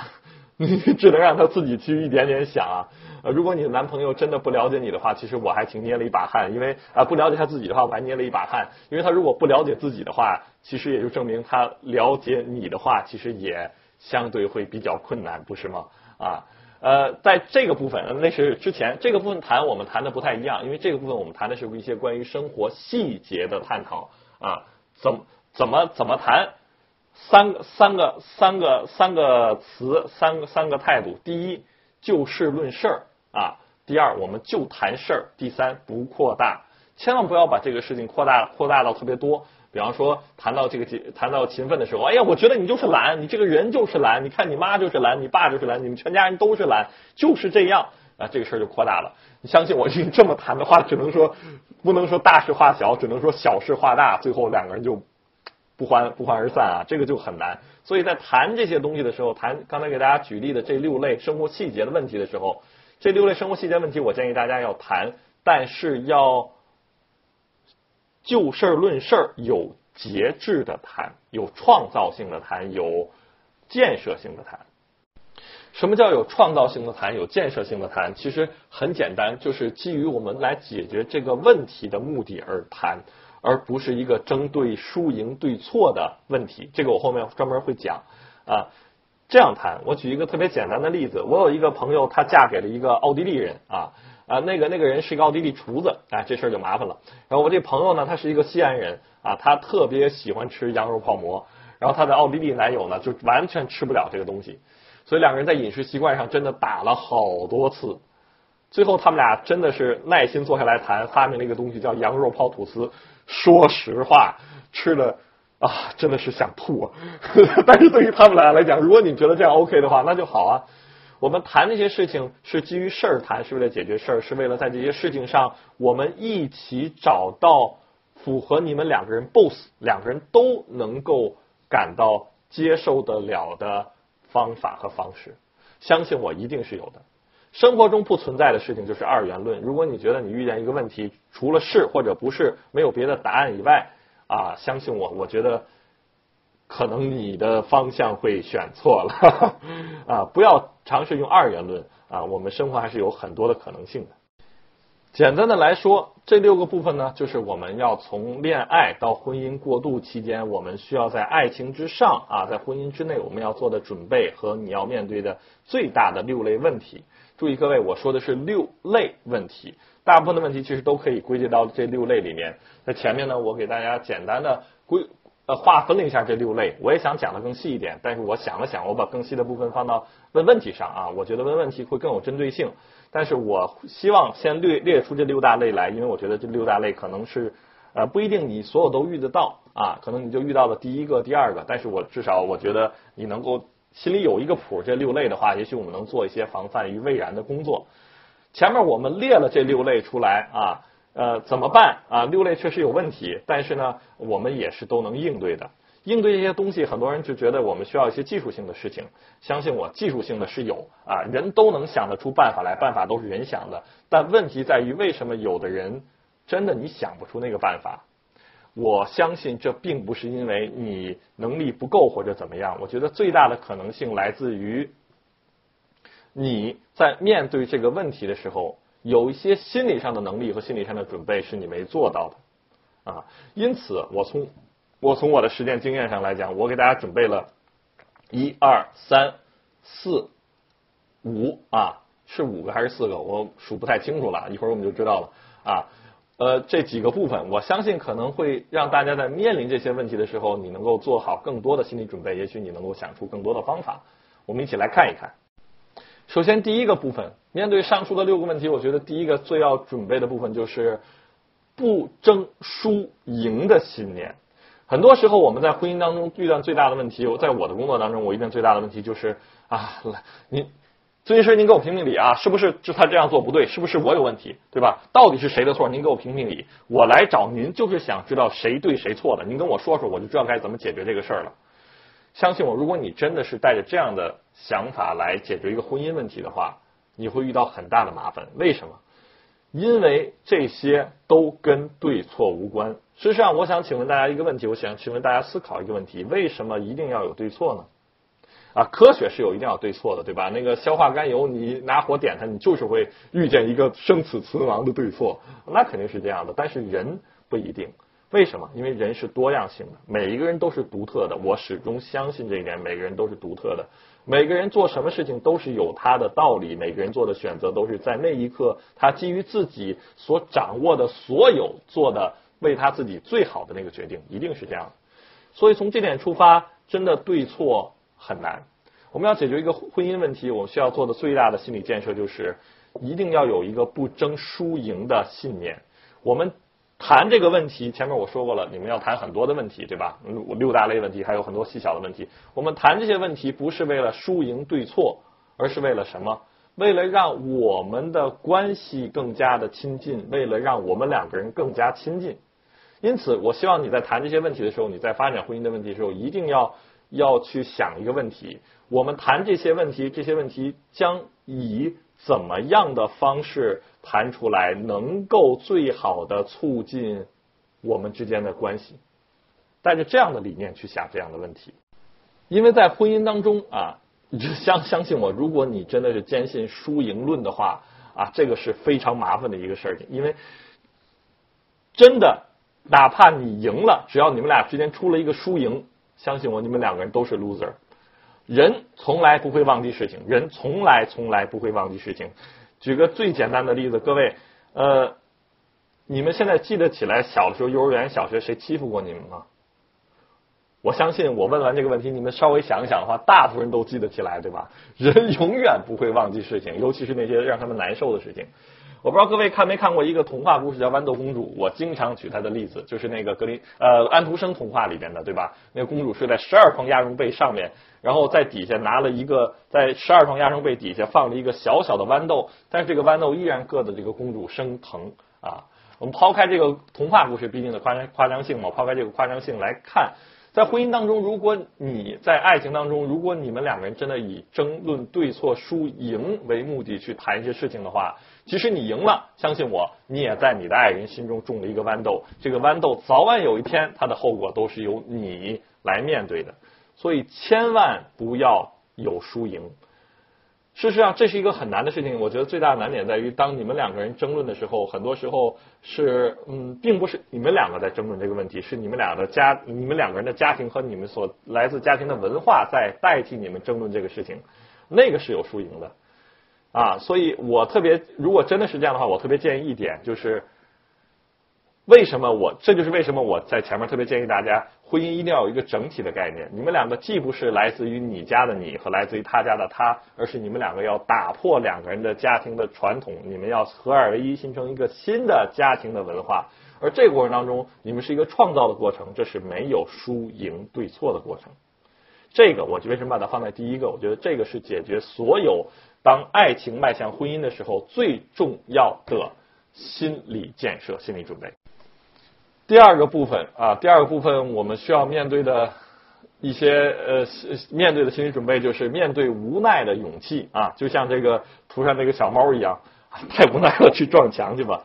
只能让他自己去一点点想啊。呃，如果你的男朋友真的不了解你的话，其实我还挺捏了一把汗，因为啊不了解他自己的话，我还捏了一把汗，因为他如果不了解自己的话，其实也就证明他了解你的话，其实也相对会比较困难，不是吗？啊，呃，在这个部分，那是之前这个部分谈我们谈的不太一样，因为这个部分我们谈的是一些关于生活细节的探讨啊，怎怎么怎么谈，三个三个三个三个词，三个三个态度。第一，就事论事儿啊；第二，我们就谈事儿；第三，不扩大，千万不要把这个事情扩大扩大到特别多。比方说，谈到这个谈到勤奋的时候，哎呀，我觉得你就是懒，你这个人就是懒，你看你妈就是懒，你爸就是懒，你们全家人都是懒，就是这样啊，这个事儿就扩大了。你相信我，你这么谈的话，只能说不能说大事化小，只能说小事化大，最后两个人就不欢不欢而散啊，这个就很难。所以在谈这些东西的时候，谈刚才给大家举例的这六类生活细节的问题的时候，这六类生活细节问题，我建议大家要谈，但是要。就事儿论事儿，有节制的谈，有创造性的谈，有建设性的谈。什么叫有创造性的谈，有建设性的谈？其实很简单，就是基于我们来解决这个问题的目的而谈，而不是一个针对输赢对错的问题。这个我后面专门会讲啊。这样谈，我举一个特别简单的例子，我有一个朋友，她嫁给了一个奥地利人啊。啊，那个那个人是一个奥地利厨子，啊，这事儿就麻烦了。然后我这朋友呢，他是一个西安人，啊，他特别喜欢吃羊肉泡馍，然后他的奥地利男友呢，就完全吃不了这个东西，所以两个人在饮食习惯上真的打了好多次。最后他们俩真的是耐心坐下来谈，发明了一个东西叫羊肉泡吐司。说实话，吃的啊，真的是想吐啊。但是对于他们俩来讲，如果你觉得这样 OK 的话，那就好啊。我们谈那些事情是基于事儿谈，是为了解决事儿，是为了在这些事情上我们一起找到符合你们两个人 both 两个人都能够感到接受得了的方法和方式。相信我，一定是有的。生活中不存在的事情就是二元论。如果你觉得你遇见一个问题，除了是或者不是没有别的答案以外，啊，相信我，我觉得。可能你的方向会选错了 啊！不要尝试用二元论啊！我们生活还是有很多的可能性的。简单的来说，这六个部分呢，就是我们要从恋爱到婚姻过渡期间，我们需要在爱情之上啊，在婚姻之内，我们要做的准备和你要面对的最大的六类问题。注意各位，我说的是六类问题，大部分的问题其实都可以归结到这六类里面。在前面呢，我给大家简单的归。呃，划分了一下这六类，我也想讲的更细一点，但是我想了想，我把更细的部分放到问问题上啊，我觉得问问题会更有针对性。但是我希望先列列出这六大类来，因为我觉得这六大类可能是呃不一定你所有都遇得到啊，可能你就遇到了第一个、第二个，但是我至少我觉得你能够心里有一个谱，这六类的话，也许我们能做一些防范于未然的工作。前面我们列了这六类出来啊。呃，怎么办啊？六类确实有问题，但是呢，我们也是都能应对的。应对这些东西，很多人就觉得我们需要一些技术性的事情。相信我，技术性的是有啊，人都能想得出办法来，办法都是人想的。但问题在于，为什么有的人真的你想不出那个办法？我相信这并不是因为你能力不够或者怎么样。我觉得最大的可能性来自于你在面对这个问题的时候。有一些心理上的能力和心理上的准备是你没做到的啊，因此我从我从我的实践经验上来讲，我给大家准备了一二三四五啊，是五个还是四个？我数不太清楚了，一会儿我们就知道了啊。呃，这几个部分，我相信可能会让大家在面临这些问题的时候，你能够做好更多的心理准备，也许你能够想出更多的方法。我们一起来看一看。首先，第一个部分，面对上述的六个问题，我觉得第一个最要准备的部分就是不争输赢的信念。很多时候，我们在婚姻当中遇到最大的问题，我在我的工作当中，我遇见最大的问题就是啊，来，您，咨询师，您给我评评理啊，是不是就他这样做不对？是不是我有问题？对吧？到底是谁的错？您给我评评理。我来找您就是想知道谁对谁错的。您跟我说说，我就知道该怎么解决这个事儿了。相信我，如果你真的是带着这样的想法来解决一个婚姻问题的话，你会遇到很大的麻烦。为什么？因为这些都跟对错无关。事实上，我想请问大家一个问题，我想请问大家思考一个问题：为什么一定要有对错呢？啊，科学是有一定要对错的，对吧？那个硝化甘油，你拿火点它，你就是会遇见一个生死存亡的对错，那肯定是这样的。但是人不一定。为什么？因为人是多样性的，每一个人都是独特的。我始终相信这一点，每个人都是独特的。每个人做什么事情都是有他的道理，每个人做的选择都是在那一刻，他基于自己所掌握的所有做的为他自己最好的那个决定，一定是这样的。所以从这点出发，真的对错很难。我们要解决一个婚姻问题，我们需要做的最大的心理建设就是一定要有一个不争输赢的信念。我们谈这个问题，前面我说过了，你们要谈很多的问题，对吧？六大类问题，还有很多细小的问题。我们谈这些问题不是为了输赢对错，而是为了什么？为了让我们的关系更加的亲近，为了让我们两个人更加亲近。因此，我希望你在谈这些问题的时候，你在发展婚姻的问题的时候，一定要要去想一个问题。我们谈这些问题，这些问题将以怎么样的方式谈出来，能够最好的促进我们之间的关系？带着这样的理念去想这样的问题，因为在婚姻当中啊，你 就相相信我，如果你真的是坚信输赢论的话啊，这个是非常麻烦的一个事情，因为真的，哪怕你赢了，只要你们俩之间出了一个输赢，相信我，你们两个人都是 loser。人从来不会忘记事情，人从来从来不会忘记事情。举个最简单的例子，各位，呃，你们现在记得起来小的时候，幼儿园、小学谁欺负过你们吗？我相信，我问完这个问题，你们稍微想一想的话，大部分人都记得起来，对吧？人永远不会忘记事情，尤其是那些让他们难受的事情。我不知道各位看没看过一个童话故事叫《豌豆公主》，我经常举她的例子，就是那个格林呃安徒生童话里边的，对吧？那个公主睡在十二床鸭绒被上面，然后在底下拿了一个，在十二床鸭绒被底下放了一个小小的豌豆，但是这个豌豆依然硌得这个公主生疼啊。我们抛开这个童话故事毕竟的夸张夸张性嘛，抛开这个夸张性来看。在婚姻当中，如果你在爱情当中，如果你们两个人真的以争论对错输赢为目的去谈一些事情的话，即使你赢了，相信我，你也在你的爱人心中种了一个豌豆。这个豌豆早晚有一天，它的后果都是由你来面对的。所以，千万不要有输赢。事实上，这是一个很难的事情。我觉得最大的难点在于，当你们两个人争论的时候，很多时候是嗯，并不是你们两个在争论这个问题，是你们俩的家、你们两个人的家庭和你们所来自家庭的文化在代替你们争论这个事情，那个是有输赢的啊。所以我特别，如果真的是这样的话，我特别建议一点就是。为什么我这就是为什么我在前面特别建议大家，婚姻一定要有一个整体的概念。你们两个既不是来自于你家的你和来自于他家的他，而是你们两个要打破两个人的家庭的传统，你们要合二为一，形成一个新的家庭的文化。而这个过程当中，你们是一个创造的过程，这是没有输赢对错的过程。这个我为什么把它放在第一个？我觉得这个是解决所有当爱情迈向婚姻的时候最重要的心理建设、心理准备。第二个部分啊，第二个部分我们需要面对的一些呃面对的心理准备，就是面对无奈的勇气啊，就像这个图上这个小猫一样，太无奈了，去撞墙去吧。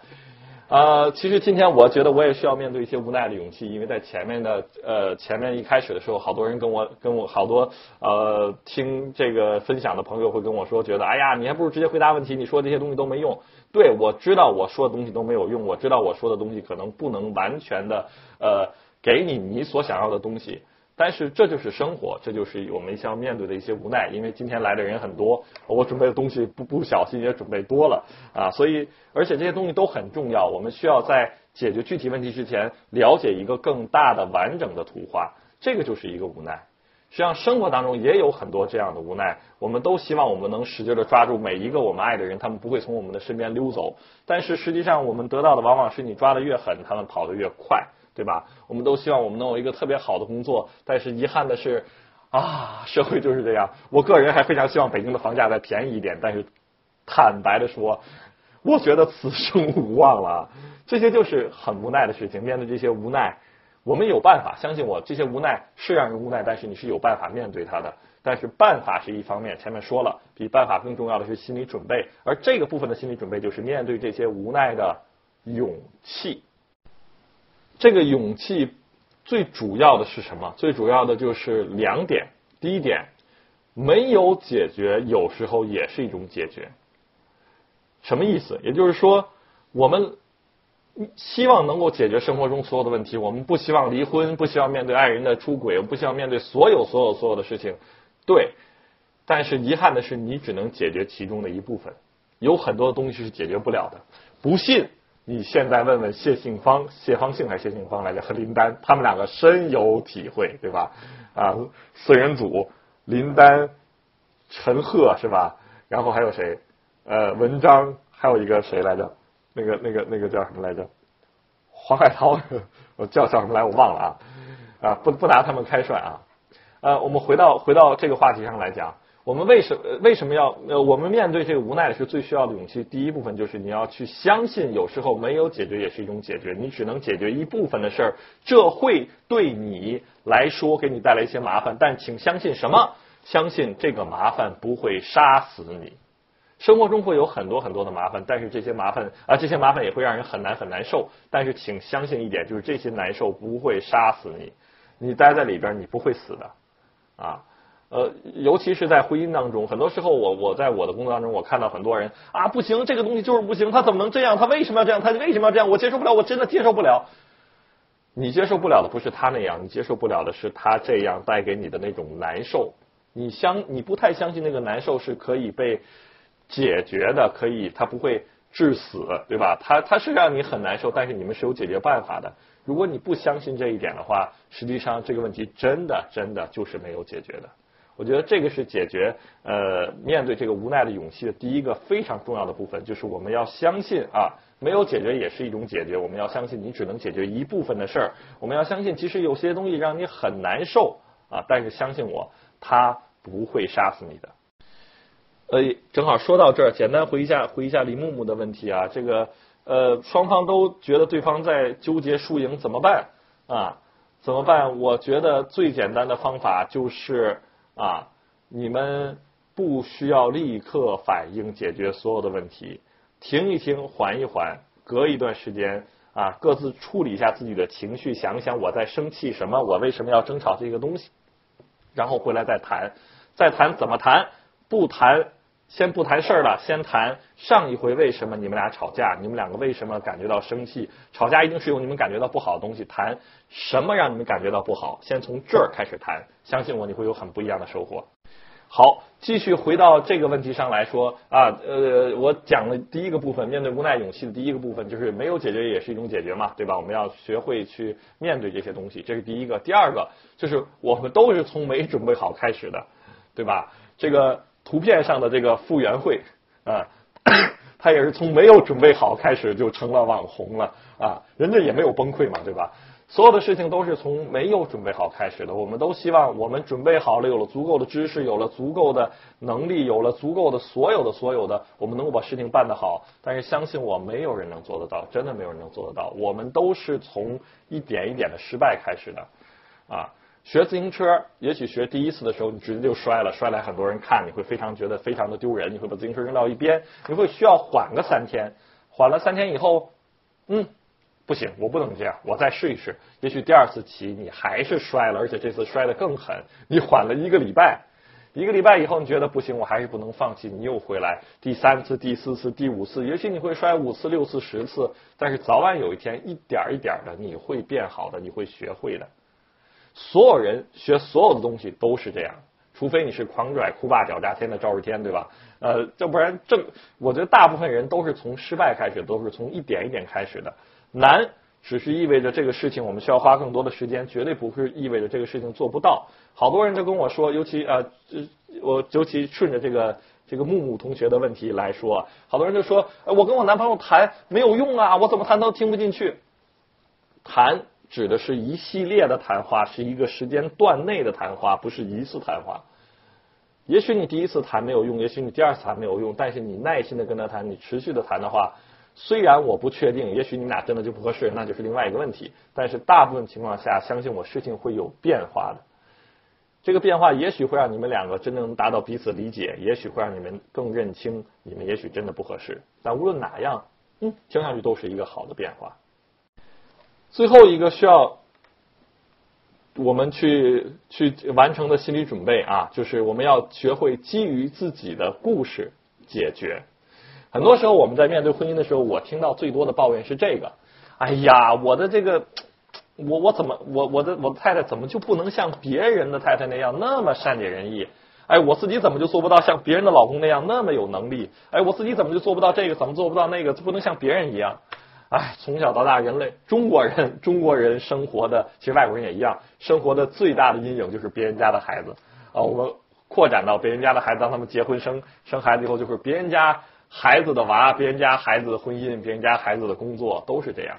呃，其实今天我觉得我也需要面对一些无奈的勇气，因为在前面的呃前面一开始的时候，好多人跟我跟我好多呃听这个分享的朋友会跟我说，觉得哎呀，你还不如直接回答问题，你说这些东西都没用。对，我知道我说的东西都没有用，我知道我说的东西可能不能完全的呃给你你所想要的东西。但是这就是生活，这就是我们需要面对的一些无奈。因为今天来的人很多，我准备的东西不不小心也准备多了啊，所以而且这些东西都很重要。我们需要在解决具体问题之前，了解一个更大的完整的图画。这个就是一个无奈。实际上，生活当中也有很多这样的无奈。我们都希望我们能使劲的抓住每一个我们爱的人，他们不会从我们的身边溜走。但是实际上，我们得到的往往是你抓的越狠，他们跑得越快。对吧？我们都希望我们能有一个特别好的工作，但是遗憾的是，啊，社会就是这样。我个人还非常希望北京的房价再便宜一点，但是坦白的说，我觉得此生无望了。这些就是很无奈的事情。面对这些无奈，我们有办法。相信我，这些无奈是让人无奈，但是你是有办法面对它的。但是办法是一方面，前面说了，比办法更重要的是心理准备。而这个部分的心理准备，就是面对这些无奈的勇气。这个勇气最主要的是什么？最主要的就是两点。第一点，没有解决，有时候也是一种解决。什么意思？也就是说，我们希望能够解决生活中所有的问题。我们不希望离婚，不希望面对爱人的出轨，不希望面对所有所有所有的事情。对，但是遗憾的是，你只能解决其中的一部分，有很多东西是解决不了的。不信。你现在问问谢杏芳、谢芳杏还是谢杏芳来着和林丹，他们两个深有体会，对吧？啊，四人组，林丹、陈赫是吧？然后还有谁？呃，文章，还有一个谁来着？那个、那个、那个叫什么来着？黄海涛，我叫叫什么来？我忘了啊！啊，不不拿他们开涮啊！呃，我们回到回到这个话题上来讲，我们为什为什么要呃，我们面对这个无奈的是最需要的勇气。第一部分就是你要去相信，有时候没有解决也是一种解决，你只能解决一部分的事儿，这会对你来说给你带来一些麻烦，但请相信什么？相信这个麻烦不会杀死你。生活中会有很多很多的麻烦，但是这些麻烦啊，这些麻烦也会让人很难很难受。但是请相信一点，就是这些难受不会杀死你，你待在里边你不会死的。啊，呃，尤其是在婚姻当中，很多时候我我在我的工作当中，我看到很多人啊，不行，这个东西就是不行，他怎么能这样？他为什么要这样？他为什么要这样？我接受不了，我真的接受不了。你接受不了的不是他那样，你接受不了的是他这样带给你的那种难受。你相你不太相信那个难受是可以被解决的，可以他不会致死，对吧？他他是让你很难受，但是你们是有解决办法的。如果你不相信这一点的话，实际上这个问题真的真的就是没有解决的。我觉得这个是解决呃面对这个无奈的勇气的第一个非常重要的部分，就是我们要相信啊，没有解决也是一种解决。我们要相信你只能解决一部分的事儿，我们要相信其实有些东西让你很难受啊，但是相信我，它不会杀死你的。呃，正好说到这儿，简单回一下回一下李木木的问题啊，这个。呃，双方都觉得对方在纠结输赢，怎么办啊？怎么办？我觉得最简单的方法就是啊，你们不需要立刻反应解决所有的问题，停一停，缓一缓，隔一段时间啊，各自处理一下自己的情绪，想一想我在生气什么，我为什么要争吵这个东西，然后回来再谈，再谈怎么谈，不谈。先不谈事儿了，先谈上一回为什么你们俩吵架？你们两个为什么感觉到生气？吵架一定是有你们感觉到不好的东西。谈什么让你们感觉到不好？先从这儿开始谈，相信我，你会有很不一样的收获。好，继续回到这个问题上来说啊，呃，我讲了第一个部分，面对无奈勇气的第一个部分，就是没有解决也是一种解决嘛，对吧？我们要学会去面对这些东西，这是第一个。第二个就是我们都是从没准备好开始的，对吧？这个。图片上的这个傅园慧啊，他也是从没有准备好开始就成了网红了啊，人家也没有崩溃嘛，对吧？所有的事情都是从没有准备好开始的。我们都希望我们准备好了，有了足够的知识，有了足够的能力，有了足够的所有的所有的，我们能够把事情办得好。但是相信我，没有人能做得到，真的没有人能做得到。我们都是从一点一点的失败开始的啊。学自行车，也许学第一次的时候，你直接就摔了，摔来很多人看，你会非常觉得非常的丢人，你会把自行车扔到一边，你会需要缓个三天，缓了三天以后，嗯，不行，我不能这样，我再试一试。也许第二次骑你还是摔了，而且这次摔得更狠。你缓了一个礼拜，一个礼拜以后你觉得不行，我还是不能放弃，你又回来，第三次、第四次、第五次，也许你会摔五次、六次、十次，但是早晚有一天，一点一点的你会变好的，你会学会的。所有人学所有的东西都是这样，除非你是狂拽酷霸屌炸天的赵日天，对吧？呃，要不然正，我觉得大部分人都是从失败开始，都是从一点一点开始的。难只是意味着这个事情我们需要花更多的时间，绝对不是意味着这个事情做不到。好多人都跟我说，尤其呃，我尤其顺着这个这个木木同学的问题来说，好多人就说，我跟我男朋友谈没有用啊，我怎么谈都听不进去，谈。指的是一系列的谈话，是一个时间段内的谈话，不是一次谈话。也许你第一次谈没有用，也许你第二次谈没有用，但是你耐心的跟他谈，你持续的谈的话，虽然我不确定，也许你俩真的就不合适，那就是另外一个问题。但是大部分情况下，相信我，事情会有变化的。这个变化也许会让你们两个真正达到彼此理解，也许会让你们更认清你们也许真的不合适。但无论哪样，嗯，听上去都是一个好的变化。最后一个需要我们去去完成的心理准备啊，就是我们要学会基于自己的故事解决。很多时候我们在面对婚姻的时候，我听到最多的抱怨是这个：哎呀，我的这个我我怎么我我的我的太太怎么就不能像别人的太太那样那么善解人意？哎，我自己怎么就做不到像别人的老公那样那么有能力？哎，我自己怎么就做不到这个？怎么做不到那个？就不能像别人一样？哎，从小到大，人类中国人中国人生活的，其实外国人也一样，生活的最大的阴影就是别人家的孩子啊。我们扩展到别人家的孩子，当他们结婚生生孩子以后，就是别人家孩子的娃，别人家孩子的婚姻，别人家孩子的工作，都是这样。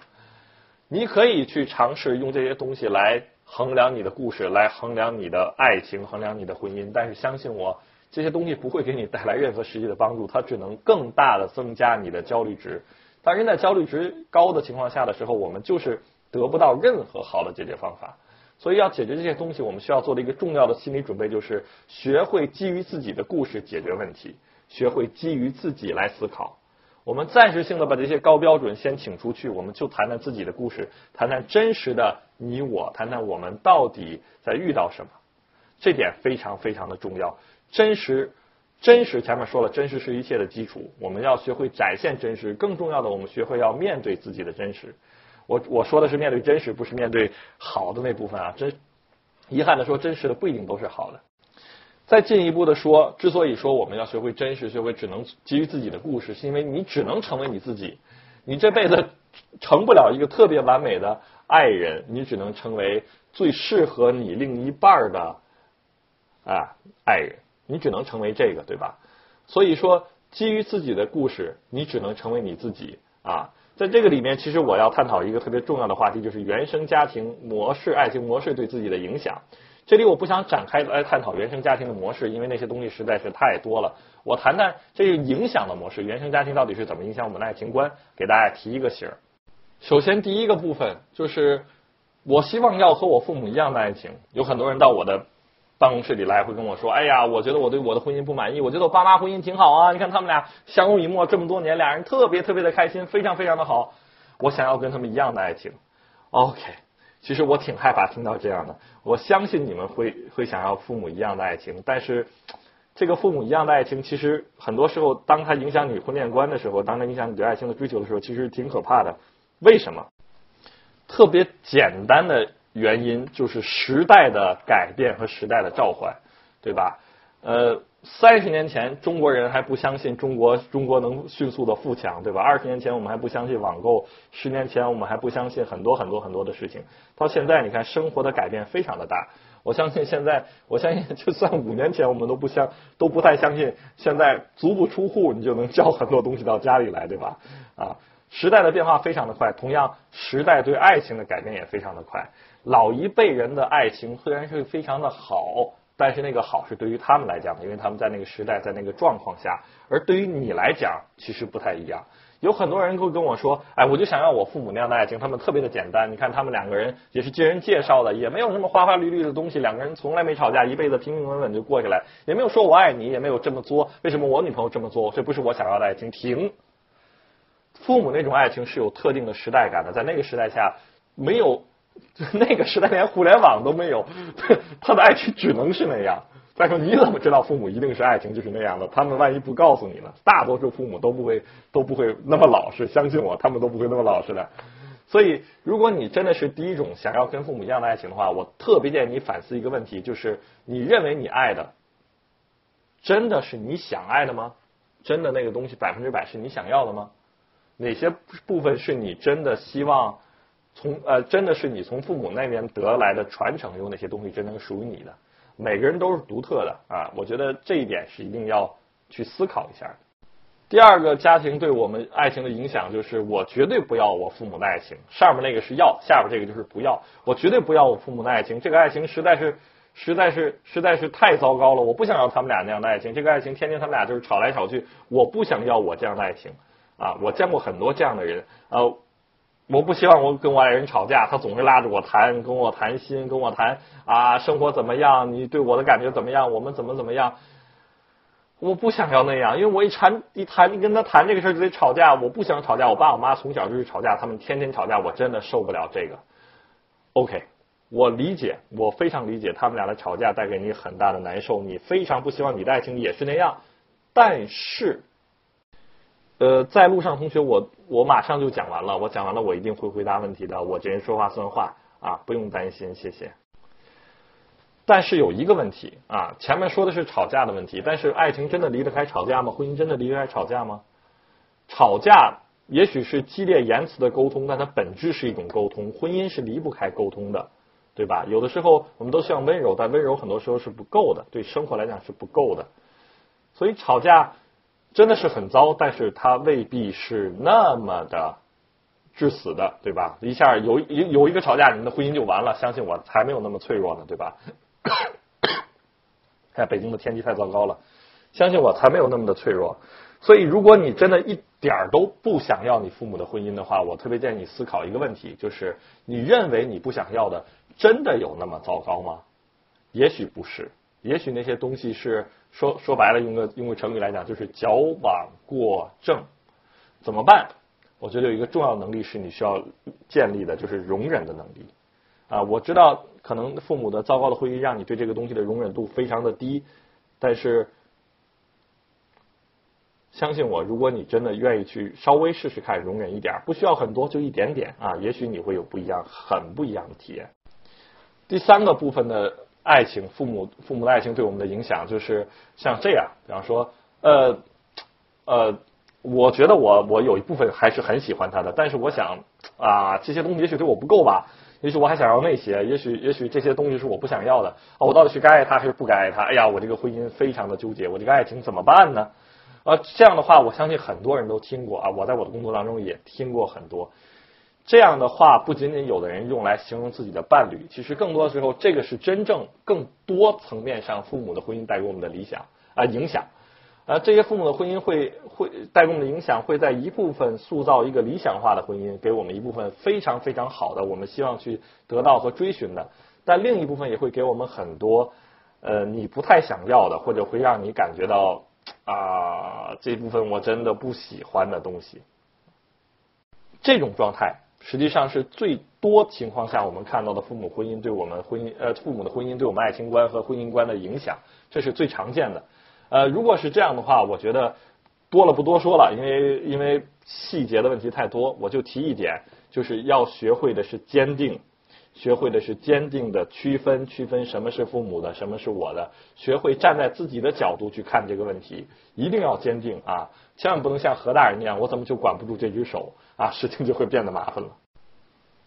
你可以去尝试用这些东西来衡量你的故事，来衡量你的爱情，衡量你的婚姻，但是相信我，这些东西不会给你带来任何实际的帮助，它只能更大的增加你的焦虑值。当人在焦虑值高的情况下的时候，我们就是得不到任何好的解决方法。所以要解决这些东西，我们需要做的一个重要的心理准备就是学会基于自己的故事解决问题，学会基于自己来思考。我们暂时性的把这些高标准先请出去，我们就谈谈自己的故事，谈谈真实的你我，谈谈我们到底在遇到什么。这点非常非常的重要，真实。真实前面说了，真实是一切的基础。我们要学会展现真实，更重要的，我们学会要面对自己的真实。我我说的是面对真实，不是面对好的那部分啊。真遗憾的说，真实的不一定都是好的。再进一步的说，之所以说我们要学会真实，学会只能基于自己的故事，是因为你只能成为你自己。你这辈子成不了一个特别完美的爱人，你只能成为最适合你另一半的啊爱人。你只能成为这个，对吧？所以说，基于自己的故事，你只能成为你自己啊。在这个里面，其实我要探讨一个特别重要的话题，就是原生家庭模式、爱情模式对自己的影响。这里我不想展开来探讨原生家庭的模式，因为那些东西实在是太多了。我谈谈这个影响的模式，原生家庭到底是怎么影响我们的爱情观？给大家提一个醒儿。首先，第一个部分就是，我希望要和我父母一样的爱情。有很多人到我的。办公室里来会跟我说：“哎呀，我觉得我对我的婚姻不满意。我觉得我爸妈婚姻挺好啊，你看他们俩相濡以沫这么多年，俩人特别特别的开心，非常非常的好。我想要跟他们一样的爱情。OK，其实我挺害怕听到这样的。我相信你们会会想要父母一样的爱情，但是这个父母一样的爱情，其实很多时候，当它影响你婚恋观的时候，当它影响你对爱情的追求的时候，其实挺可怕的。为什么？特别简单的。”原因就是时代的改变和时代的召唤，对吧？呃，三十年前中国人还不相信中国中国能迅速的富强，对吧？二十年前我们还不相信网购，十年前我们还不相信很多很多很多的事情。到现在，你看生活的改变非常的大。我相信现在，我相信就算五年前我们都不相都不太相信，现在足不出户你就能交很多东西到家里来，对吧？啊，时代的变化非常的快，同样时代对爱情的改变也非常的快。老一辈人的爱情虽然是非常的好，但是那个好是对于他们来讲的，因为他们在那个时代，在那个状况下。而对于你来讲，其实不太一样。有很多人会跟我说：“哎，我就想要我父母那样的爱情，他们特别的简单。你看他们两个人也是经人介绍的，也没有什么花花绿绿的东西，两个人从来没吵架，一辈子平平稳稳就过下来，也没有说我爱你，也没有这么作。为什么我女朋友这么作？这不是我想要的爱情。停，父母那种爱情是有特定的时代感的，在那个时代下没有。那个时代连互联网都没有，他的爱情只能是那样。再说你怎么知道父母一定是爱情就是那样的？他们万一不告诉你呢？大多数父母都不会都不会那么老实，相信我，他们都不会那么老实的。所以，如果你真的是第一种想要跟父母一样的爱情的话，我特别建议你反思一个问题，就是你认为你爱的真的是你想爱的吗？真的那个东西百分之百是你想要的吗？哪些部分是你真的希望？从呃，真的是你从父母那边得来的传承，有哪些东西真正属于你的？每个人都是独特的啊，我觉得这一点是一定要去思考一下。第二个，家庭对我们爱情的影响就是，我绝对不要我父母的爱情。上面那个是要，下边这个就是不要。我绝对不要我父母的爱情，这个爱情实在是实在是实在是太糟糕了。我不想要他们俩那样的爱情，这个爱情天天他们俩就是吵来吵去，我不想要我这样的爱情啊！我见过很多这样的人呃。我不希望我跟我爱人吵架，他总是拉着我谈，跟我谈心，跟我谈啊，生活怎么样？你对我的感觉怎么样？我们怎么怎么样？我不想要那样，因为我一谈一谈，一跟他谈这个事儿就得吵架。我不想吵架，我爸我妈从小就是吵架，他们天天吵架，我真的受不了这个。OK，我理解，我非常理解他们俩的吵架带给你很大的难受，你非常不希望你的爱情也是那样，但是。呃，在路上同学，我我马上就讲完了，我讲完了，我一定会回答问题的。我这人说话算话啊，不用担心，谢谢。但是有一个问题啊，前面说的是吵架的问题，但是爱情真的离得开吵架吗？婚姻真的离得开吵架吗？吵架也许是激烈言辞的沟通，但它本质是一种沟通。婚姻是离不开沟通的，对吧？有的时候我们都希望温柔，但温柔很多时候是不够的，对生活来讲是不够的。所以吵架真的是很糟，但是它未必是那么的致死的，对吧？一下有有有一个吵架，你们的婚姻就完了。相信我，才没有那么脆弱呢，对吧？看北京的天气太糟糕了，相信我，才没有那么的脆弱。所以，如果你真的一点儿都不想要你父母的婚姻的话，我特别建议你思考一个问题，就是你认为你不想要的，真的有那么糟糕吗？也许不是，也许那些东西是说说白了，用个用个成语来讲，就是矫枉过正。怎么办？我觉得有一个重要能力是你需要建立的，就是容忍的能力。啊，我知道可能父母的糟糕的婚姻让你对这个东西的容忍度非常的低，但是。相信我，如果你真的愿意去稍微试试看，容忍一点，不需要很多，就一点点啊，也许你会有不一样、很不一样的体验。第三个部分的爱情，父母父母的爱情对我们的影响，就是像这样，比方说，呃呃，我觉得我我有一部分还是很喜欢他的，但是我想啊，这些东西也许对我不够吧，也许我还想要那些，也许也许这些东西是我不想要的啊，我到底是该爱他还是不该爱他？哎呀，我这个婚姻非常的纠结，我这个爱情怎么办呢？啊，这样的话，我相信很多人都听过啊。我在我的工作当中也听过很多这样的话。不仅仅有的人用来形容自己的伴侣，其实更多的时候，这个是真正更多层面上父母的婚姻带给我们的理想啊影响啊。这些父母的婚姻会会带给我们的影响，会在一部分塑造一个理想化的婚姻，给我们一部分非常非常好的我们希望去得到和追寻的。但另一部分也会给我们很多呃你不太想要的，或者会让你感觉到。啊，这部分我真的不喜欢的东西。这种状态实际上是最多情况下我们看到的父母婚姻对我们婚姻呃父母的婚姻对我们爱情观和婚姻观的影响，这是最常见的。呃，如果是这样的话，我觉得多了不多说了，因为因为细节的问题太多，我就提一点，就是要学会的是坚定。学会的是坚定的区分，区分什么是父母的，什么是我的。学会站在自己的角度去看这个问题，一定要坚定啊！千万不能像何大人那样，我怎么就管不住这只手啊？事情就会变得麻烦了。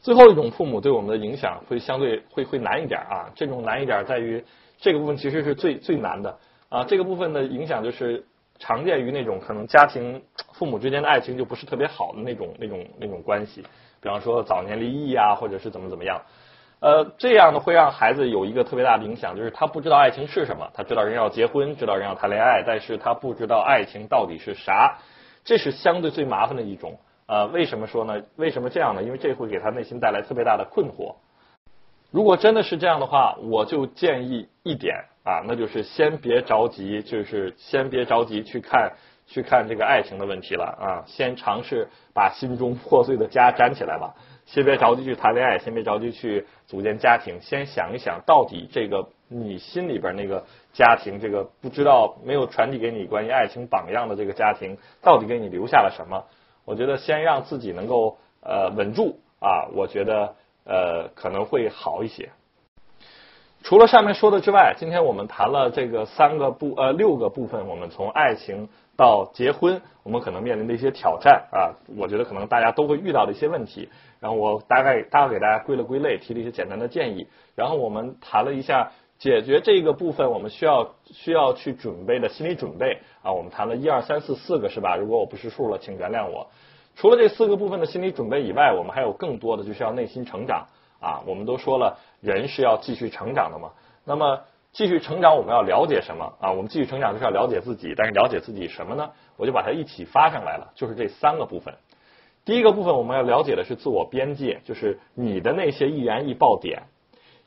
最后一种父母对我们的影响会相对会会难一点啊。这种难一点在于这个部分其实是最最难的啊。这个部分的影响就是常见于那种可能家庭父母之间的爱情就不是特别好的那种那种那种关系。比方说早年离异啊，或者是怎么怎么样，呃，这样呢会让孩子有一个特别大的影响，就是他不知道爱情是什么，他知道人要结婚，知道人要谈恋爱，但是他不知道爱情到底是啥，这是相对最麻烦的一种。呃，为什么说呢？为什么这样呢？因为这会给他内心带来特别大的困惑。如果真的是这样的话，我就建议一点啊，那就是先别着急，就是先别着急去看。去看这个爱情的问题了啊！先尝试把心中破碎的家粘起来吧。先别着急去谈恋爱，先别着急去组建家庭。先想一想到底这个你心里边那个家庭，这个不知道没有传递给你关于爱情榜样的这个家庭，到底给你留下了什么？我觉得先让自己能够呃稳住啊，我觉得呃可能会好一些。除了上面说的之外，今天我们谈了这个三个部呃六个部分，我们从爱情。到结婚，我们可能面临的一些挑战啊，我觉得可能大家都会遇到的一些问题。然后我大概大概给大家归了归类，提了一些简单的建议。然后我们谈了一下解决这个部分我们需要需要去准备的心理准备啊。我们谈了一二三四四个是吧？如果我不识数了，请原谅我。除了这四个部分的心理准备以外，我们还有更多的就是要内心成长啊。我们都说了，人是要继续成长的嘛。那么。继续成长，我们要了解什么啊？我们继续成长就是要了解自己，但是了解自己什么呢？我就把它一起发上来了，就是这三个部分。第一个部分我们要了解的是自我边界，就是你的那些易燃易爆点，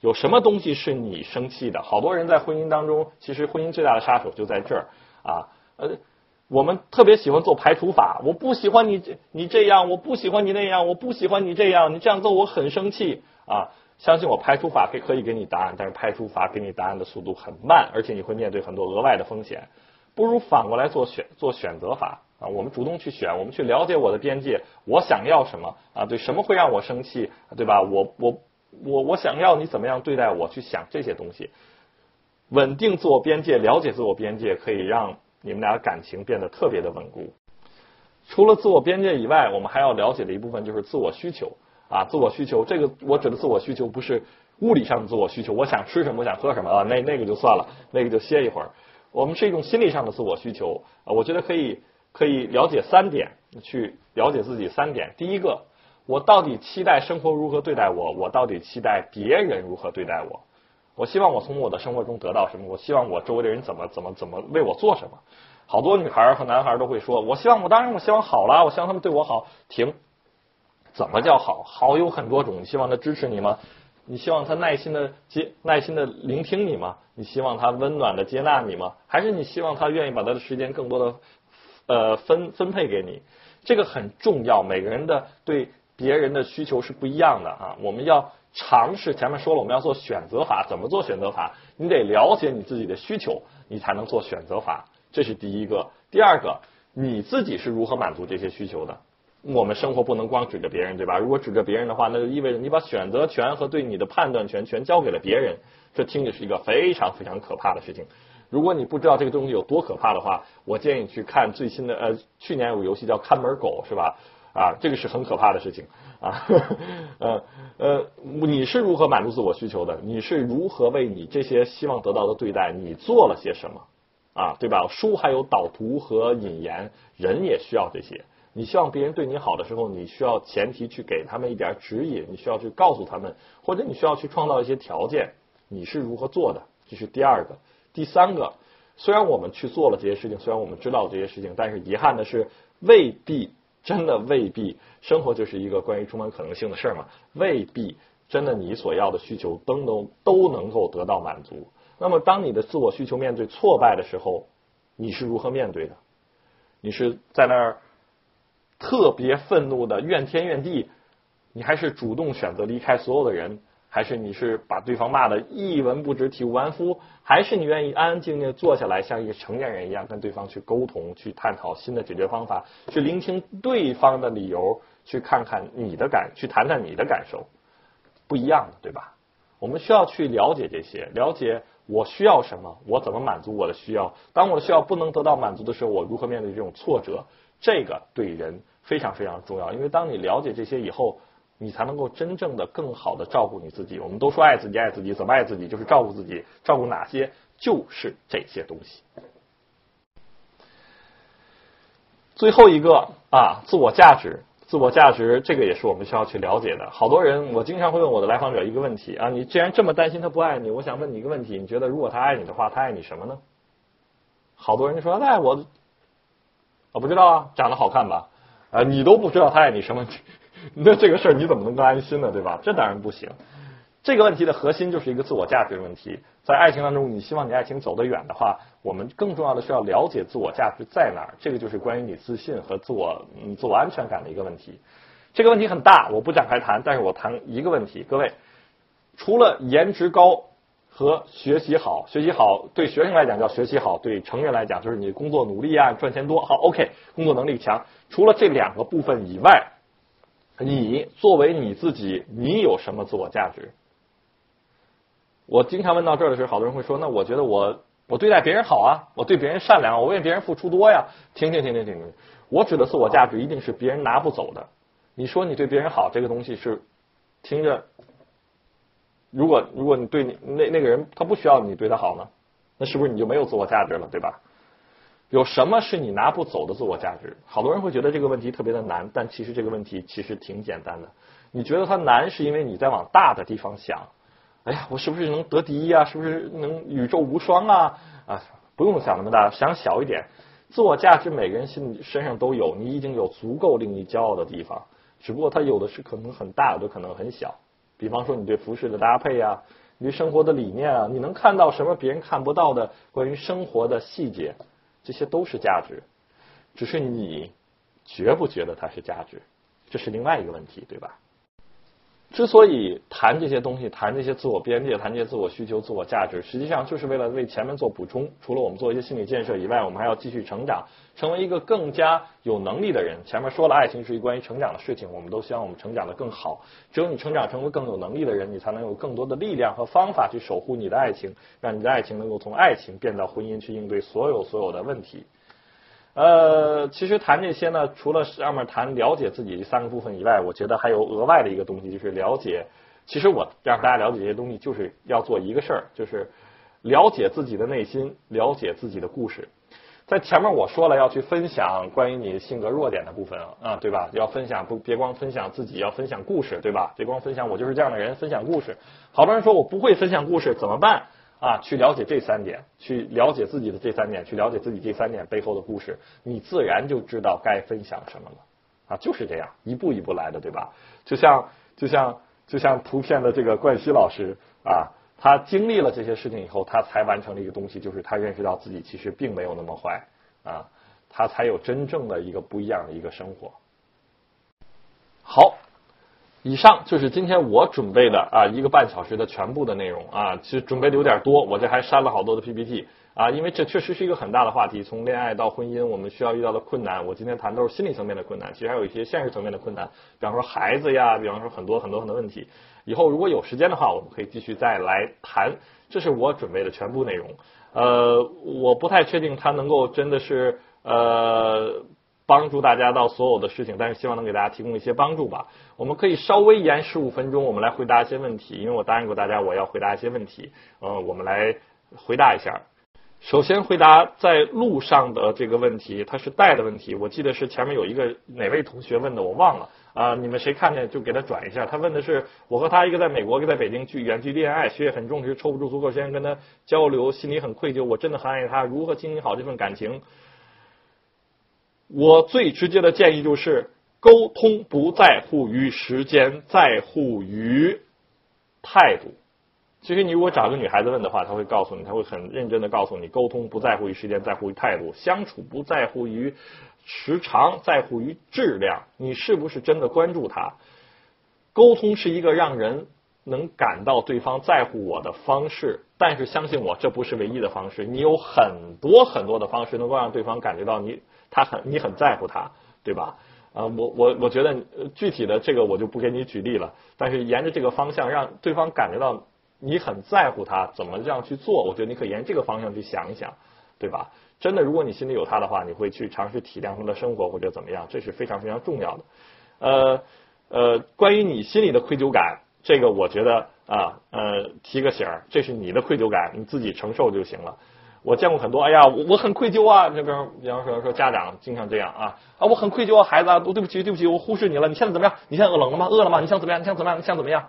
有什么东西是你生气的？好多人在婚姻当中，其实婚姻最大的杀手就在这儿啊。呃，我们特别喜欢做排除法，我不喜欢你这你这样，我不喜欢你那样，我不喜欢你这样，你这样做我很生气啊。相信我，排除法可以可以给你答案，但是排除法给你答案的速度很慢，而且你会面对很多额外的风险。不如反过来做选做选择法啊！我们主动去选，我们去了解我的边界，我想要什么啊？对，什么会让我生气，对吧？我我我我想要你怎么样对待我？去想这些东西，稳定自我边界，了解自我边界，可以让你们俩感情变得特别的稳固。除了自我边界以外，我们还要了解的一部分就是自我需求啊，自我需求。这个我指的自我需求不是物理上的自我需求，我想吃什么，我想喝什么啊，那那个就算了，那个就歇一会儿。我们是一种心理上的自我需求啊，我觉得可以可以了解三点，去了解自己三点。第一个，我到底期待生活如何对待我？我到底期待别人如何对待我？我希望我从我的生活中得到什么？我希望我周围的人怎么怎么怎么为我做什么？好多女孩和男孩都会说：“我希望我当然我希望好了，我希望他们对我好。”停，怎么叫好？好有很多种。你希望他支持你吗？你希望他耐心的接耐心的聆听你吗？你希望他温暖的接纳你吗？还是你希望他愿意把他的时间更多的呃分分配给你？这个很重要。每个人的对别人的需求是不一样的啊。我们要尝试前面说了，我们要做选择法。怎么做选择法？你得了解你自己的需求，你才能做选择法。这是第一个，第二个，你自己是如何满足这些需求的？我们生活不能光指着别人，对吧？如果指着别人的话，那就意味着你把选择权和对你的判断权全交给了别人，这听着是一个非常非常可怕的事情。如果你不知道这个东西有多可怕的话，我建议你去看最新的，呃，去年有个游戏叫看门狗，是吧？啊，这个是很可怕的事情啊，呃呃，你是如何满足自我需求的？你是如何为你这些希望得到的对待，你做了些什么？啊，对吧？书还有导图和引言，人也需要这些。你希望别人对你好的时候，你需要前提去给他们一点指引，你需要去告诉他们，或者你需要去创造一些条件。你是如何做的？这是第二个。第三个，虽然我们去做了这些事情，虽然我们知道这些事情，但是遗憾的是，未必真的未必，生活就是一个关于充满可能性的事儿嘛，未必真的你所要的需求都能都能够得到满足。那么，当你的自我需求面对挫败的时候，你是如何面对的？你是在那儿特别愤怒的怨天怨地，你还是主动选择离开所有的人，还是你是把对方骂的一文不值、体无完肤，还是你愿意安安静静坐下来，像一个成年人一样跟对方去沟通、去探讨新的解决方法、去聆听对方的理由、去看看你的感、去谈谈你的感受，不一样的，对吧？我们需要去了解这些，了解。我需要什么？我怎么满足我的需要？当我的需要不能得到满足的时候，我如何面对这种挫折？这个对人非常非常重要，因为当你了解这些以后，你才能够真正的、更好的照顾你自己。我们都说爱自己，爱自己，怎么爱自己？就是照顾自己，照顾哪些？就是这些东西。最后一个啊，自我价值。自我价值，这个也是我们需要去了解的。好多人，我经常会问我的来访者一个问题啊，你既然这么担心他不爱你，我想问你一个问题，你觉得如果他爱你的话，他爱你什么呢？好多人就说那我，我不知道啊，长得好看吧？啊，你都不知道他爱你什么？那这个事儿你怎么能够安心呢？对吧？这当然不行。这个问题的核心就是一个自我价值的问题。在爱情当中，你希望你爱情走得远的话，我们更重要的是要了解自我价值在哪儿。这个就是关于你自信和自我嗯自我安全感的一个问题。这个问题很大，我不展开谈，但是我谈一个问题。各位，除了颜值高和学习好，学习好对学生来讲叫学习好，对成人来讲就是你工作努力啊，赚钱多。好，OK，工作能力强。除了这两个部分以外，你作为你自己，你有什么自我价值？我经常问到这儿的时候，好多人会说：“那我觉得我我对待别人好啊，我对别人善良，我为别人付出多呀。”停停停停停停！我指的自我价值一定是别人拿不走的。你说你对别人好，这个东西是听着，如果如果你对你那那个人他不需要你对他好呢，那是不是你就没有自我价值了，对吧？有什么是你拿不走的自我价值？好多人会觉得这个问题特别的难，但其实这个问题其实挺简单的。你觉得它难，是因为你在往大的地方想。哎呀，我是不是能得第一啊？是不是能宇宙无双啊？啊，不用想那么大，想小一点。自我价值每个人心里身上都有，你已经有足够令你骄傲的地方，只不过它有的是可能很大，有的可能很小。比方说你对服饰的搭配啊，你对生活的理念啊，你能看到什么别人看不到的关于生活的细节，这些都是价值。只是你觉不觉得它是价值，这是另外一个问题，对吧？之所以谈这些东西，谈这些自我边界，谈这些自我需求、自我价值，实际上就是为了为前面做补充。除了我们做一些心理建设以外，我们还要继续成长，成为一个更加有能力的人。前面说了，爱情是一关于成长的事情，我们都希望我们成长的更好。只有你成长成为更有能力的人，你才能有更多的力量和方法去守护你的爱情，让你的爱情能够从爱情变到婚姻，去应对所有所有的问题。呃，其实谈这些呢，除了上面谈了解自己这三个部分以外，我觉得还有额外的一个东西，就是了解。其实我让大家了解这些东西，就是要做一个事儿，就是了解自己的内心，了解自己的故事。在前面我说了要去分享关于你性格弱点的部分啊，对吧？要分享不别光分享自己，要分享故事，对吧？别光分享我就是这样的人，分享故事。好多人说我不会分享故事，怎么办？啊，去了解这三点，去了解自己的这三点，去了解自己这三点背后的故事，你自然就知道该分享什么了。啊，就是这样，一步一步来的，对吧？就像就像就像图片的这个冠希老师啊，他经历了这些事情以后，他才完成了一个东西，就是他认识到自己其实并没有那么坏啊，他才有真正的一个不一样的一个生活。好。以上就是今天我准备的啊一个半小时的全部的内容啊，其实准备的有点多，我这还删了好多的 PPT 啊，因为这确实是一个很大的话题，从恋爱到婚姻，我们需要遇到的困难，我今天谈都是心理层面的困难，其实还有一些现实层面的困难，比方说孩子呀，比方说很多很多很多问题，以后如果有时间的话，我们可以继续再来谈，这是我准备的全部内容，呃，我不太确定它能够真的是呃。帮助大家到所有的事情，但是希望能给大家提供一些帮助吧。我们可以稍微延十五分钟，我们来回答一些问题，因为我答应过大家我要回答一些问题。呃，我们来回答一下。首先回答在路上的这个问题，它是带的问题。我记得是前面有一个哪位同学问的，我忘了啊。你们谁看见就给他转一下。他问的是我和他一个在美国，一个在北京，距远距恋爱，学业很重视，抽不出足够时间跟他交流，心里很愧疚。我真的很爱他，如何经营好这份感情？我最直接的建议就是，沟通不在乎于时间，在乎于态度。其实你如果找个女孩子问的话，她会告诉你，她会很认真的告诉你，沟通不在乎于时间，在乎于态度；相处不在乎于时长，在乎于质量。你是不是真的关注她？沟通是一个让人能感到对方在乎我的方式，但是相信我，这不是唯一的方式。你有很多很多的方式能够让对方感觉到你。他很，你很在乎他，对吧？啊，我我我觉得具体的这个我就不给你举例了。但是沿着这个方向，让对方感觉到你很在乎他，怎么这样去做？我觉得你可以沿这个方向去想一想，对吧？真的，如果你心里有他的话，你会去尝试体谅他的生活或者怎么样，这是非常非常重要的。呃呃，关于你心里的愧疚感，这个我觉得啊呃提个醒儿，这是你的愧疚感，你自己承受就行了。我见过很多，哎呀，我我很愧疚啊。那边，比方说说家长经常这样啊啊，我很愧疚啊，孩子，啊，对不起，对不起，我忽视你了。你现在怎么样？你现在饿冷了吗？饿了吗？你想怎么样？你想怎么样？你想怎么样？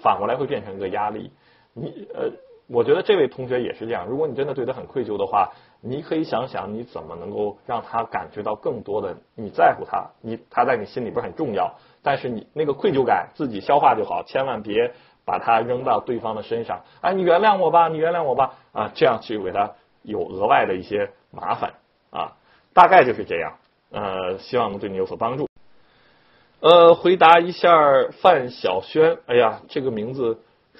反过来会变成一个压力。你呃，我觉得这位同学也是这样。如果你真的对他很愧疚的话，你可以想想你怎么能够让他感觉到更多的你在乎他，你他在你心里边很重要。但是你那个愧疚感自己消化就好，千万别把它扔到对方的身上。哎，你原谅我吧，你原谅我吧啊，这样去给他。有额外的一些麻烦啊，大概就是这样。呃，希望能对你有所帮助。呃，回答一下范晓萱，哎呀，这个名字，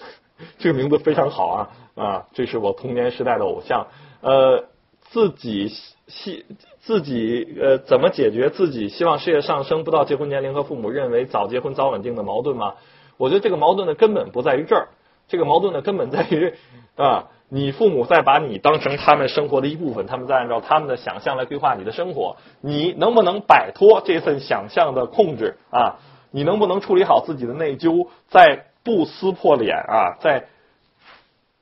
这个名字非常好啊啊，这是我童年时代的偶像。呃，自己希自己呃，怎么解决自己希望事业上升不到结婚年龄和父母认为早结婚早稳定的矛盾吗？我觉得这个矛盾的根本不在于这儿，这个矛盾的根本在于啊。你父母在把你当成他们生活的一部分，他们在按照他们的想象来规划你的生活，你能不能摆脱这份想象的控制啊？你能不能处理好自己的内疚，在不撕破脸啊，在。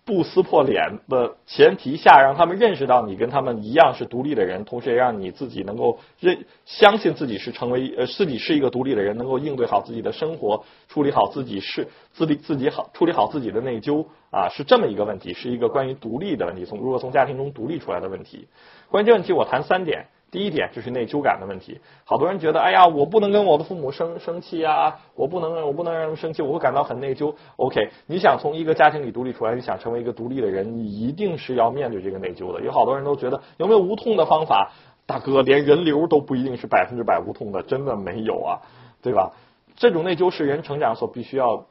不撕破脸的前提下，让他们认识到你跟他们一样是独立的人，同时也让你自己能够认相信自己是成为呃自己是一个独立的人，能够应对好自己的生活，处理好自己是自立自己好处理好自己的内疚啊，是这么一个问题，是一个关于独立的问题，从如何从家庭中独立出来的问题。关于这问题，我谈三点。第一点就是内疚感的问题，好多人觉得，哎呀，我不能跟我的父母生生气啊，我不能，我不能让他们生气，我会感到很内疚。OK，你想从一个家庭里独立出来，你想成为一个独立的人，你一定是要面对这个内疚的。有好多人都觉得有没有无痛的方法？大哥，连人流都不一定是百分之百无痛的，真的没有啊，对吧？这种内疚是人成长所必须要。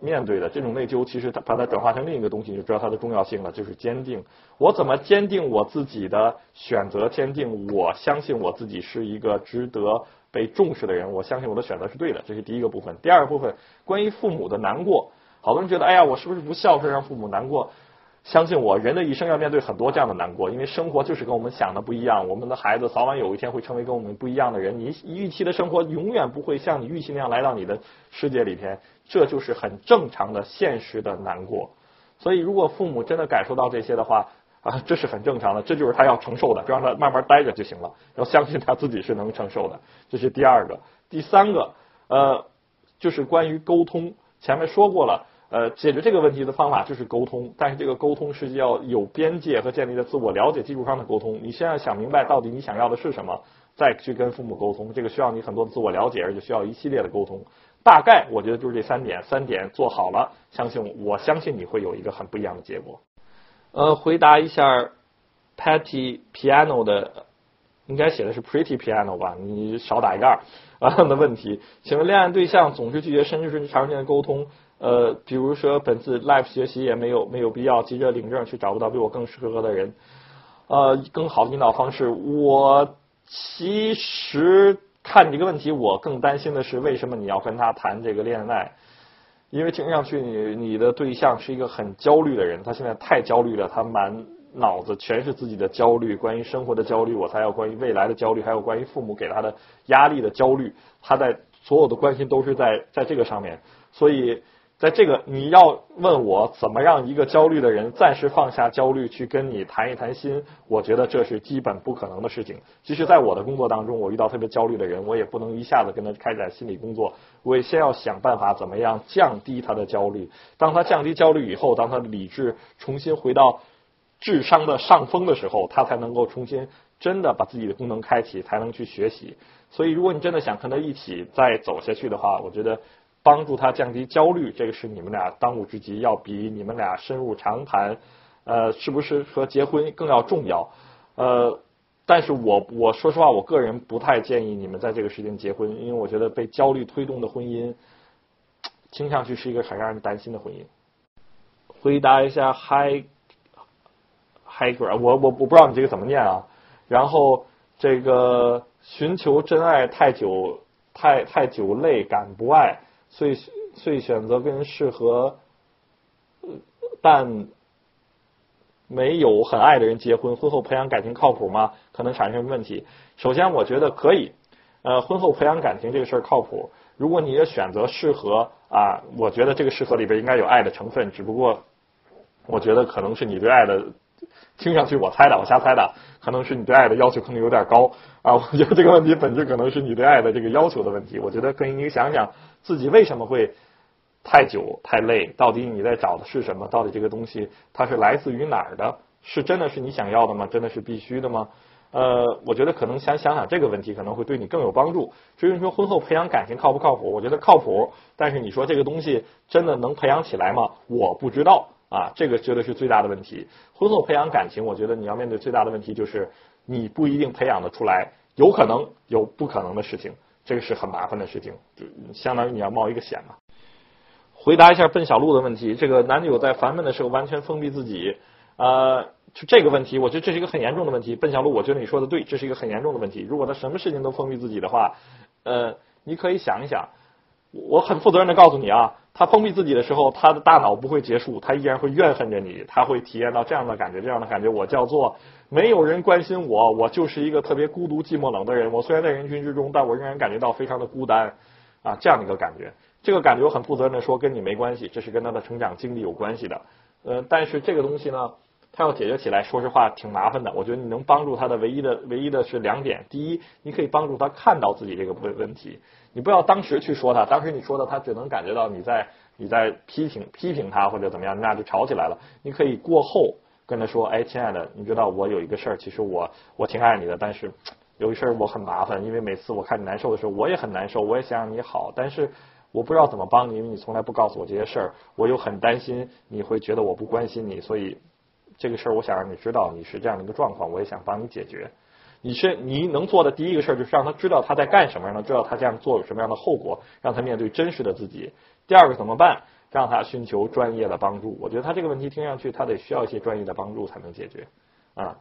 面对的这种内疚，其实它把它转化成另一个东西，你就知道它的重要性了，就是坚定。我怎么坚定我自己的选择？坚定我相信我自己是一个值得被重视的人。我相信我的选择是对的，这是第一个部分。第二个部分，关于父母的难过，好多人觉得，哎呀，我是不是不孝顺让父母难过？相信我，人的一生要面对很多这样的难过，因为生活就是跟我们想的不一样。我们的孩子早晚有一天会成为跟我们不一样的人。你预期的生活永远不会像你预期那样来到你的世界里边，这就是很正常的现实的难过。所以，如果父母真的感受到这些的话，啊，这是很正常的，这就是他要承受的，就让他慢慢待着就行了。要相信他自己是能承受的。这是第二个，第三个，呃，就是关于沟通。前面说过了。呃，解决这个问题的方法就是沟通，但是这个沟通是要有边界和建立在自我了解基础上的沟通。你先要想明白到底你想要的是什么，再去跟父母沟通。这个需要你很多的自我了解，而且需要一系列的沟通。大概我觉得就是这三点，三点做好了，相信我相信你会有一个很不一样的结果。呃，回答一下 Patty Piano 的，应该写的是 Pretty Piano 吧？你少打一个二啊 的问题。请问恋爱对象总是拒绝，甚至是长时间的沟通？呃，比如说本次 live 学习也没有没有必要急着领证去找不到比我更适合的人，呃，更好的引导方式。我其实看这个问题，我更担心的是为什么你要跟他谈这个恋爱？因为听上去你你的对象是一个很焦虑的人，他现在太焦虑了，他满脑子全是自己的焦虑，关于生活的焦虑，我才要关于未来的焦虑，还有关于父母给他的压力的焦虑，他在所有的关心都是在在这个上面，所以。在这个你要问我怎么让一个焦虑的人暂时放下焦虑去跟你谈一谈心，我觉得这是基本不可能的事情。即使在我的工作当中，我遇到特别焦虑的人，我也不能一下子跟他开展心理工作，我也先要想办法怎么样降低他的焦虑。当他降低焦虑以后，当他理智重新回到智商的上风的时候，他才能够重新真的把自己的功能开启，才能去学习。所以，如果你真的想跟他一起再走下去的话，我觉得。帮助他降低焦虑，这个是你们俩当务之急，要比你们俩深入长谈，呃，是不是和结婚更要重要？呃，但是我我说实话，我个人不太建议你们在这个时间结婚，因为我觉得被焦虑推动的婚姻，听上去是一个很让人担心的婚姻。回答一下，Hi Hi Girl，我我我不知道你这个怎么念啊？然后这个寻求真爱太久，太太久累，感不爱。所以，所以选择跟适合但没有很爱的人结婚，婚后培养感情靠谱吗？可能产生问题。首先，我觉得可以。呃，婚后培养感情这个事儿靠谱。如果你也选择适合啊，我觉得这个适合里边应该有爱的成分。只不过，我觉得可能是你对爱的，听上去我猜的，我瞎猜的，可能是你对爱的要求可能有点高啊。我觉得这个问题本质可能是你对爱的这个要求的问题。我觉得可以你想想。自己为什么会太久太累？到底你在找的是什么？到底这个东西它是来自于哪儿的？是真的是你想要的吗？真的是必须的吗？呃，我觉得可能想想想这个问题，可能会对你更有帮助。至于说婚后培养感情靠不靠谱？我觉得靠谱。但是你说这个东西真的能培养起来吗？我不知道啊，这个绝对是最大的问题。婚后培养感情，我觉得你要面对最大的问题就是你不一定培养得出来，有可能有不可能的事情。这个是很麻烦的事情，就相当于你要冒一个险嘛。回答一下笨小鹿的问题，这个男友在烦闷的时候完全封闭自己，呃，就这个问题，我觉得这是一个很严重的问题。笨小鹿，我觉得你说的对，这是一个很严重的问题。如果他什么事情都封闭自己的话，呃，你可以想一想。我很负责任的告诉你啊，他封闭自己的时候，他的大脑不会结束，他依然会怨恨着你，他会体验到这样的感觉，这样的感觉我叫做没有人关心我，我就是一个特别孤独、寂寞、冷的人。我虽然在人群之中，但我仍然感觉到非常的孤单啊，这样的一个感觉。这个感觉我很负责任的说，跟你没关系，这是跟他的成长经历有关系的。呃，但是这个东西呢，他要解决起来，说实话挺麻烦的。我觉得你能帮助他的唯一的、唯一的是两点：第一，你可以帮助他看到自己这个问问题。你不要当时去说他，当时你说的他只能感觉到你在你在批评批评他或者怎么样，你俩就吵起来了。你可以过后跟他说，哎，亲爱的，你知道我有一个事儿，其实我 我挺爱你的，但是有一事儿我很麻烦，因为每次我看你难受的时候，我也很难受，我也想让你好，但是我不知道怎么帮你，因为你从来不告诉我这些事儿，我又很担心你会觉得我不关心你，所以这个事儿我想让你知道你是这样的一个状况，我也想帮你解决。你是你能做的第一个事儿，就是让他知道他在干什么，让他知道他这样做有什么样的后果，让他面对真实的自己。第二个怎么办？让他寻求专业的帮助。我觉得他这个问题听上去，他得需要一些专业的帮助才能解决。啊，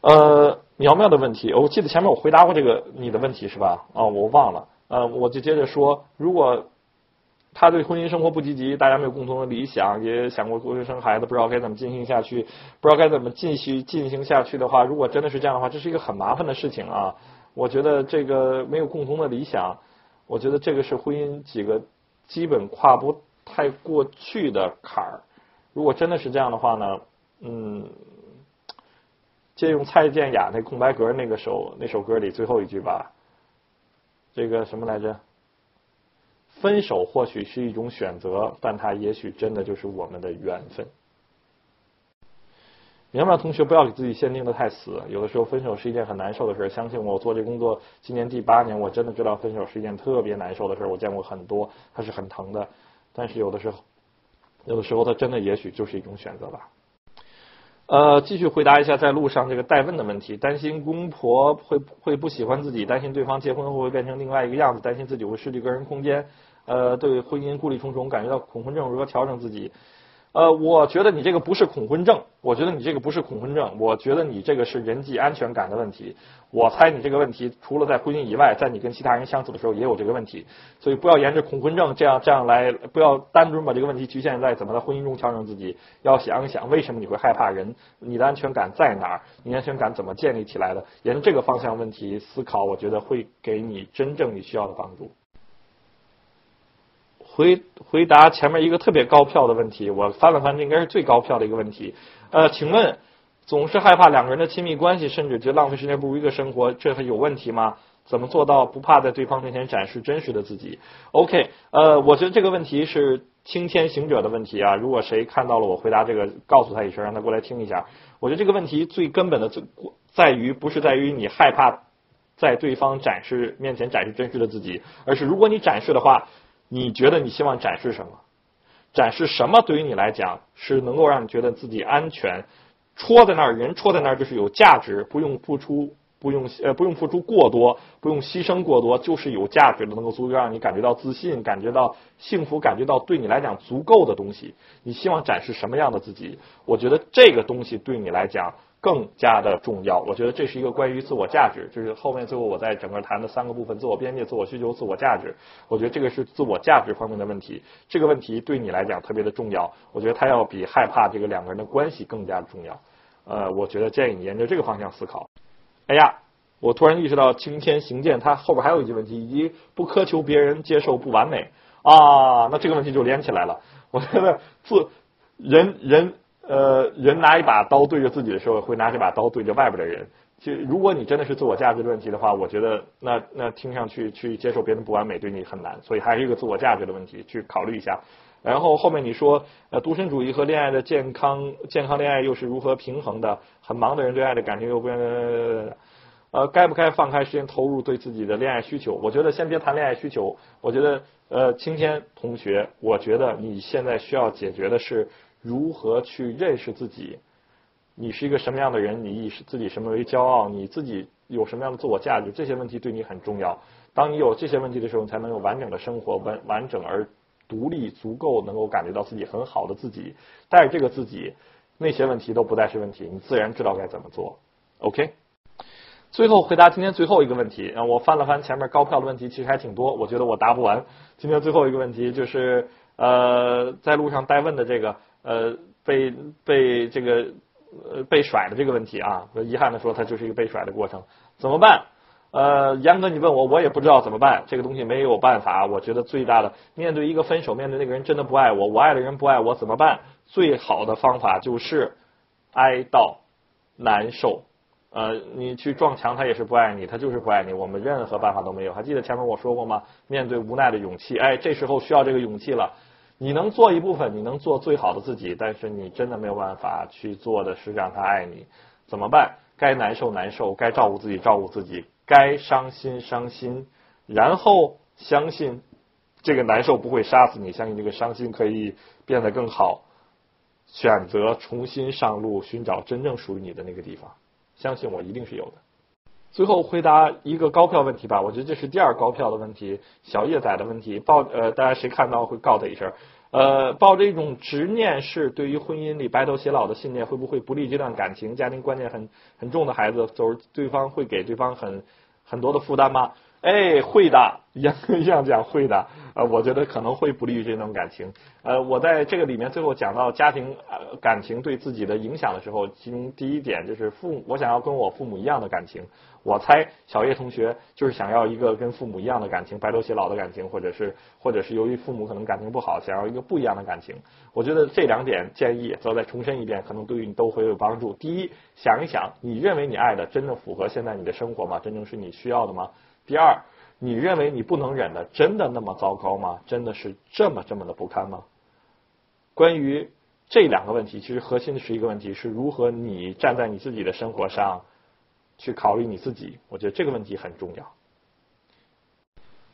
呃，苗苗的问题，我记得前面我回答过这个你的问题是吧？啊，我忘了。呃，我就接着说，如果他对婚姻生活不积极，大家没有共同的理想，也想过过生孩子，不知道该怎么进行下去，不知道该怎么继续进行下去的话，如果真的是这样的话，这是一个很麻烦的事情啊。我觉得这个没有共同的理想，我觉得这个是婚姻几个基本跨不太过去的坎儿。如果真的是这样的话呢，嗯，借用蔡健雅那空白格那个首那首歌里最后一句吧，这个什么来着？分手或许是一种选择，但它也许真的就是我们的缘分。明白吗，同学？不要给自己限定的太死。有的时候分手是一件很难受的事儿相信我，我做这工作今年第八年，我真的知道分手是一件特别难受的事儿我见过很多，它是很疼的。但是有的时候，有的时候它真的也许就是一种选择吧。呃，继续回答一下在路上这个代问的问题：担心公婆会会不喜欢自己，担心对方结婚后会变成另外一个样子，担心自己会失去个人空间。呃，对婚姻顾虑重重，感觉到恐婚症，如何调整自己？呃，我觉得你这个不是恐婚症，我觉得你这个不是恐婚症，我觉得你这个是人际安全感的问题。我猜你这个问题除了在婚姻以外，在你跟其他人相处的时候也有这个问题。所以不要沿着恐婚症这样这样来，不要单纯把这个问题局限在怎么在婚姻中调整自己。要想一想为什么你会害怕人，你的安全感在哪儿？你安全感怎么建立起来的？沿着这个方向问题思考，我觉得会给你真正你需要的帮助。回回答前面一个特别高票的问题，我翻了翻，这应该是最高票的一个问题。呃，请问，总是害怕两个人的亲密关系，甚至觉得浪费时间不如一个生活，这还有问题吗？怎么做到不怕在对方面前展示真实的自己？OK，呃，我觉得这个问题是青天行者的问题啊。如果谁看到了我回答这个，告诉他一声，让他过来听一下。我觉得这个问题最根本的在在于不是在于你害怕在对方展示面前展示真实的自己，而是如果你展示的话。你觉得你希望展示什么？展示什么对于你来讲是能够让你觉得自己安全？戳在那儿，人戳在那儿就是有价值，不用付出，不用呃不用付出过多，不用牺牲过多，就是有价值的，能够足够让你感觉到自信，感觉到幸福，感觉到对你来讲足够的东西。你希望展示什么样的自己？我觉得这个东西对你来讲。更加的重要，我觉得这是一个关于自我价值，就是后面最后我在整个谈的三个部分：自我边界、自我需求、自我价值。我觉得这个是自我价值方面的问题，这个问题对你来讲特别的重要。我觉得它要比害怕这个两个人的关系更加重要。呃，我觉得建议你沿着这个方向思考。哎呀，我突然意识到青天行健，它后边还有一句问题，以及不苛求别人接受不完美啊，那这个问题就连起来了。我觉得自人人。呃，人拿一把刀对着自己的时候，会拿这把刀对着外边的人。其实，如果你真的是自我价值的问题的话，我觉得那那听上去去接受别人不完美对你很难，所以还是一个自我价值的问题，去考虑一下。然后后面你说，呃，独身主义和恋爱的健康健康恋爱又是如何平衡的？很忙的人对爱的感情又不呃，该不该放开时间投入对自己的恋爱需求？我觉得先别谈恋爱需求。我觉得，呃，青天同学，我觉得你现在需要解决的是。如何去认识自己？你是一个什么样的人？你以自己什么为骄傲？你自己有什么样的自我价值？这些问题对你很重要。当你有这些问题的时候，你才能有完整的生活，完完整而独立，足够能够感觉到自己很好的自己。带着这个自己，那些问题都不再是问题，你自然知道该怎么做。OK。最后回答今天最后一个问题啊，我翻了翻前面高票的问题，其实还挺多，我觉得我答不完。今天最后一个问题就是呃，在路上代问的这个。呃，被被这个呃被甩的这个问题啊，遗憾的说，它就是一个被甩的过程，怎么办？呃，杨哥，你问我，我也不知道怎么办。这个东西没有办法。我觉得最大的面对一个分手，面对那个人真的不爱我，我爱的人不爱我，怎么办？最好的方法就是哀悼、难受。呃，你去撞墙，他也是不爱你，他就是不爱你。我们任何办法都没有。还记得前面我说过吗？面对无奈的勇气，哎，这时候需要这个勇气了。你能做一部分，你能做最好的自己，但是你真的没有办法去做的是让他爱你，怎么办？该难受难受，该照顾自己照顾自己，该伤心伤心，然后相信这个难受不会杀死你，相信这个伤心可以变得更好，选择重新上路，寻找真正属于你的那个地方，相信我一定是有的。最后回答一个高票问题吧，我觉得这是第二高票的问题，小叶仔的问题。抱呃，大家谁看到会告他一声。呃，抱着一种执念是对于婚姻里白头偕老的信念，会不会不利这段感情？家庭观念很很重的孩子，就是对方会给对方很很多的负担吗？哎，会的，一样一样讲会的。呃，我觉得可能会不利于这种感情。呃，我在这个里面最后讲到家庭呃感情对自己的影响的时候，其中第一点就是父，我想要跟我父母一样的感情。我猜小叶同学就是想要一个跟父母一样的感情，白头偕老的感情，或者是或者是由于父母可能感情不好，想要一个不一样的感情。我觉得这两点建议，再再重申一遍，可能对于你都会有帮助。第一，想一想，你认为你爱的真的符合现在你的生活吗？真正是你需要的吗？第二。你认为你不能忍的，真的那么糟糕吗？真的是这么这么的不堪吗？关于这两个问题，其实核心的是一个问题：是如何你站在你自己的生活上去考虑你自己。我觉得这个问题很重要。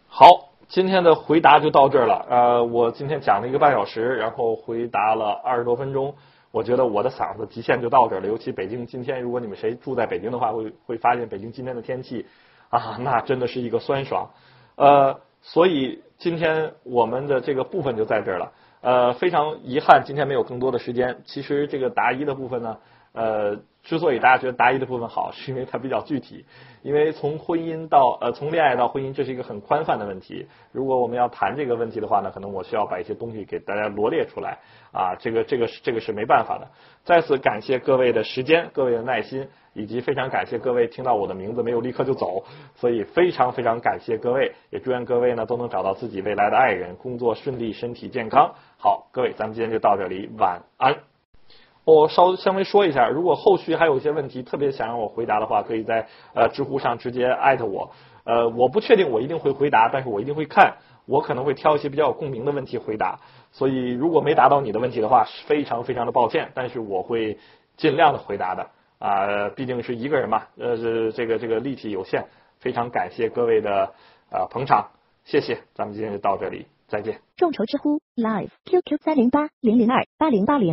好，今天的回答就到这儿了。呃，我今天讲了一个半小时，然后回答了二十多分钟。我觉得我的嗓子极限就到这儿了。尤其北京今天，如果你们谁住在北京的话，会会发现北京今天的天气。啊，那真的是一个酸爽，呃，所以今天我们的这个部分就在这儿了，呃，非常遗憾今天没有更多的时间。其实这个答疑的部分呢，呃，之所以大家觉得答疑的部分好，是因为它比较具体。因为从婚姻到呃从恋爱到婚姻，这是一个很宽泛的问题。如果我们要谈这个问题的话呢，可能我需要把一些东西给大家罗列出来啊，这个这个是这个是没办法的。再次感谢各位的时间，各位的耐心。以及非常感谢各位听到我的名字没有立刻就走，所以非常非常感谢各位，也祝愿各位呢都能找到自己未来的爱人，工作顺利，身体健康。好，各位，咱们今天就到这里，晚安。我稍稍微说一下，如果后续还有一些问题特别想让我回答的话，可以在呃知乎上直接艾特我。呃，我不确定我一定会回答，但是我一定会看，我可能会挑一些比较有共鸣的问题回答。所以如果没答到你的问题的话，是非常非常的抱歉，但是我会尽量的回答的。啊，毕竟是一个人嘛，呃，是这个这个力气有限，非常感谢各位的啊捧场，谢谢，咱们今天就到这里，再见。众筹知乎 Live QQ 三零八零零二八零八零。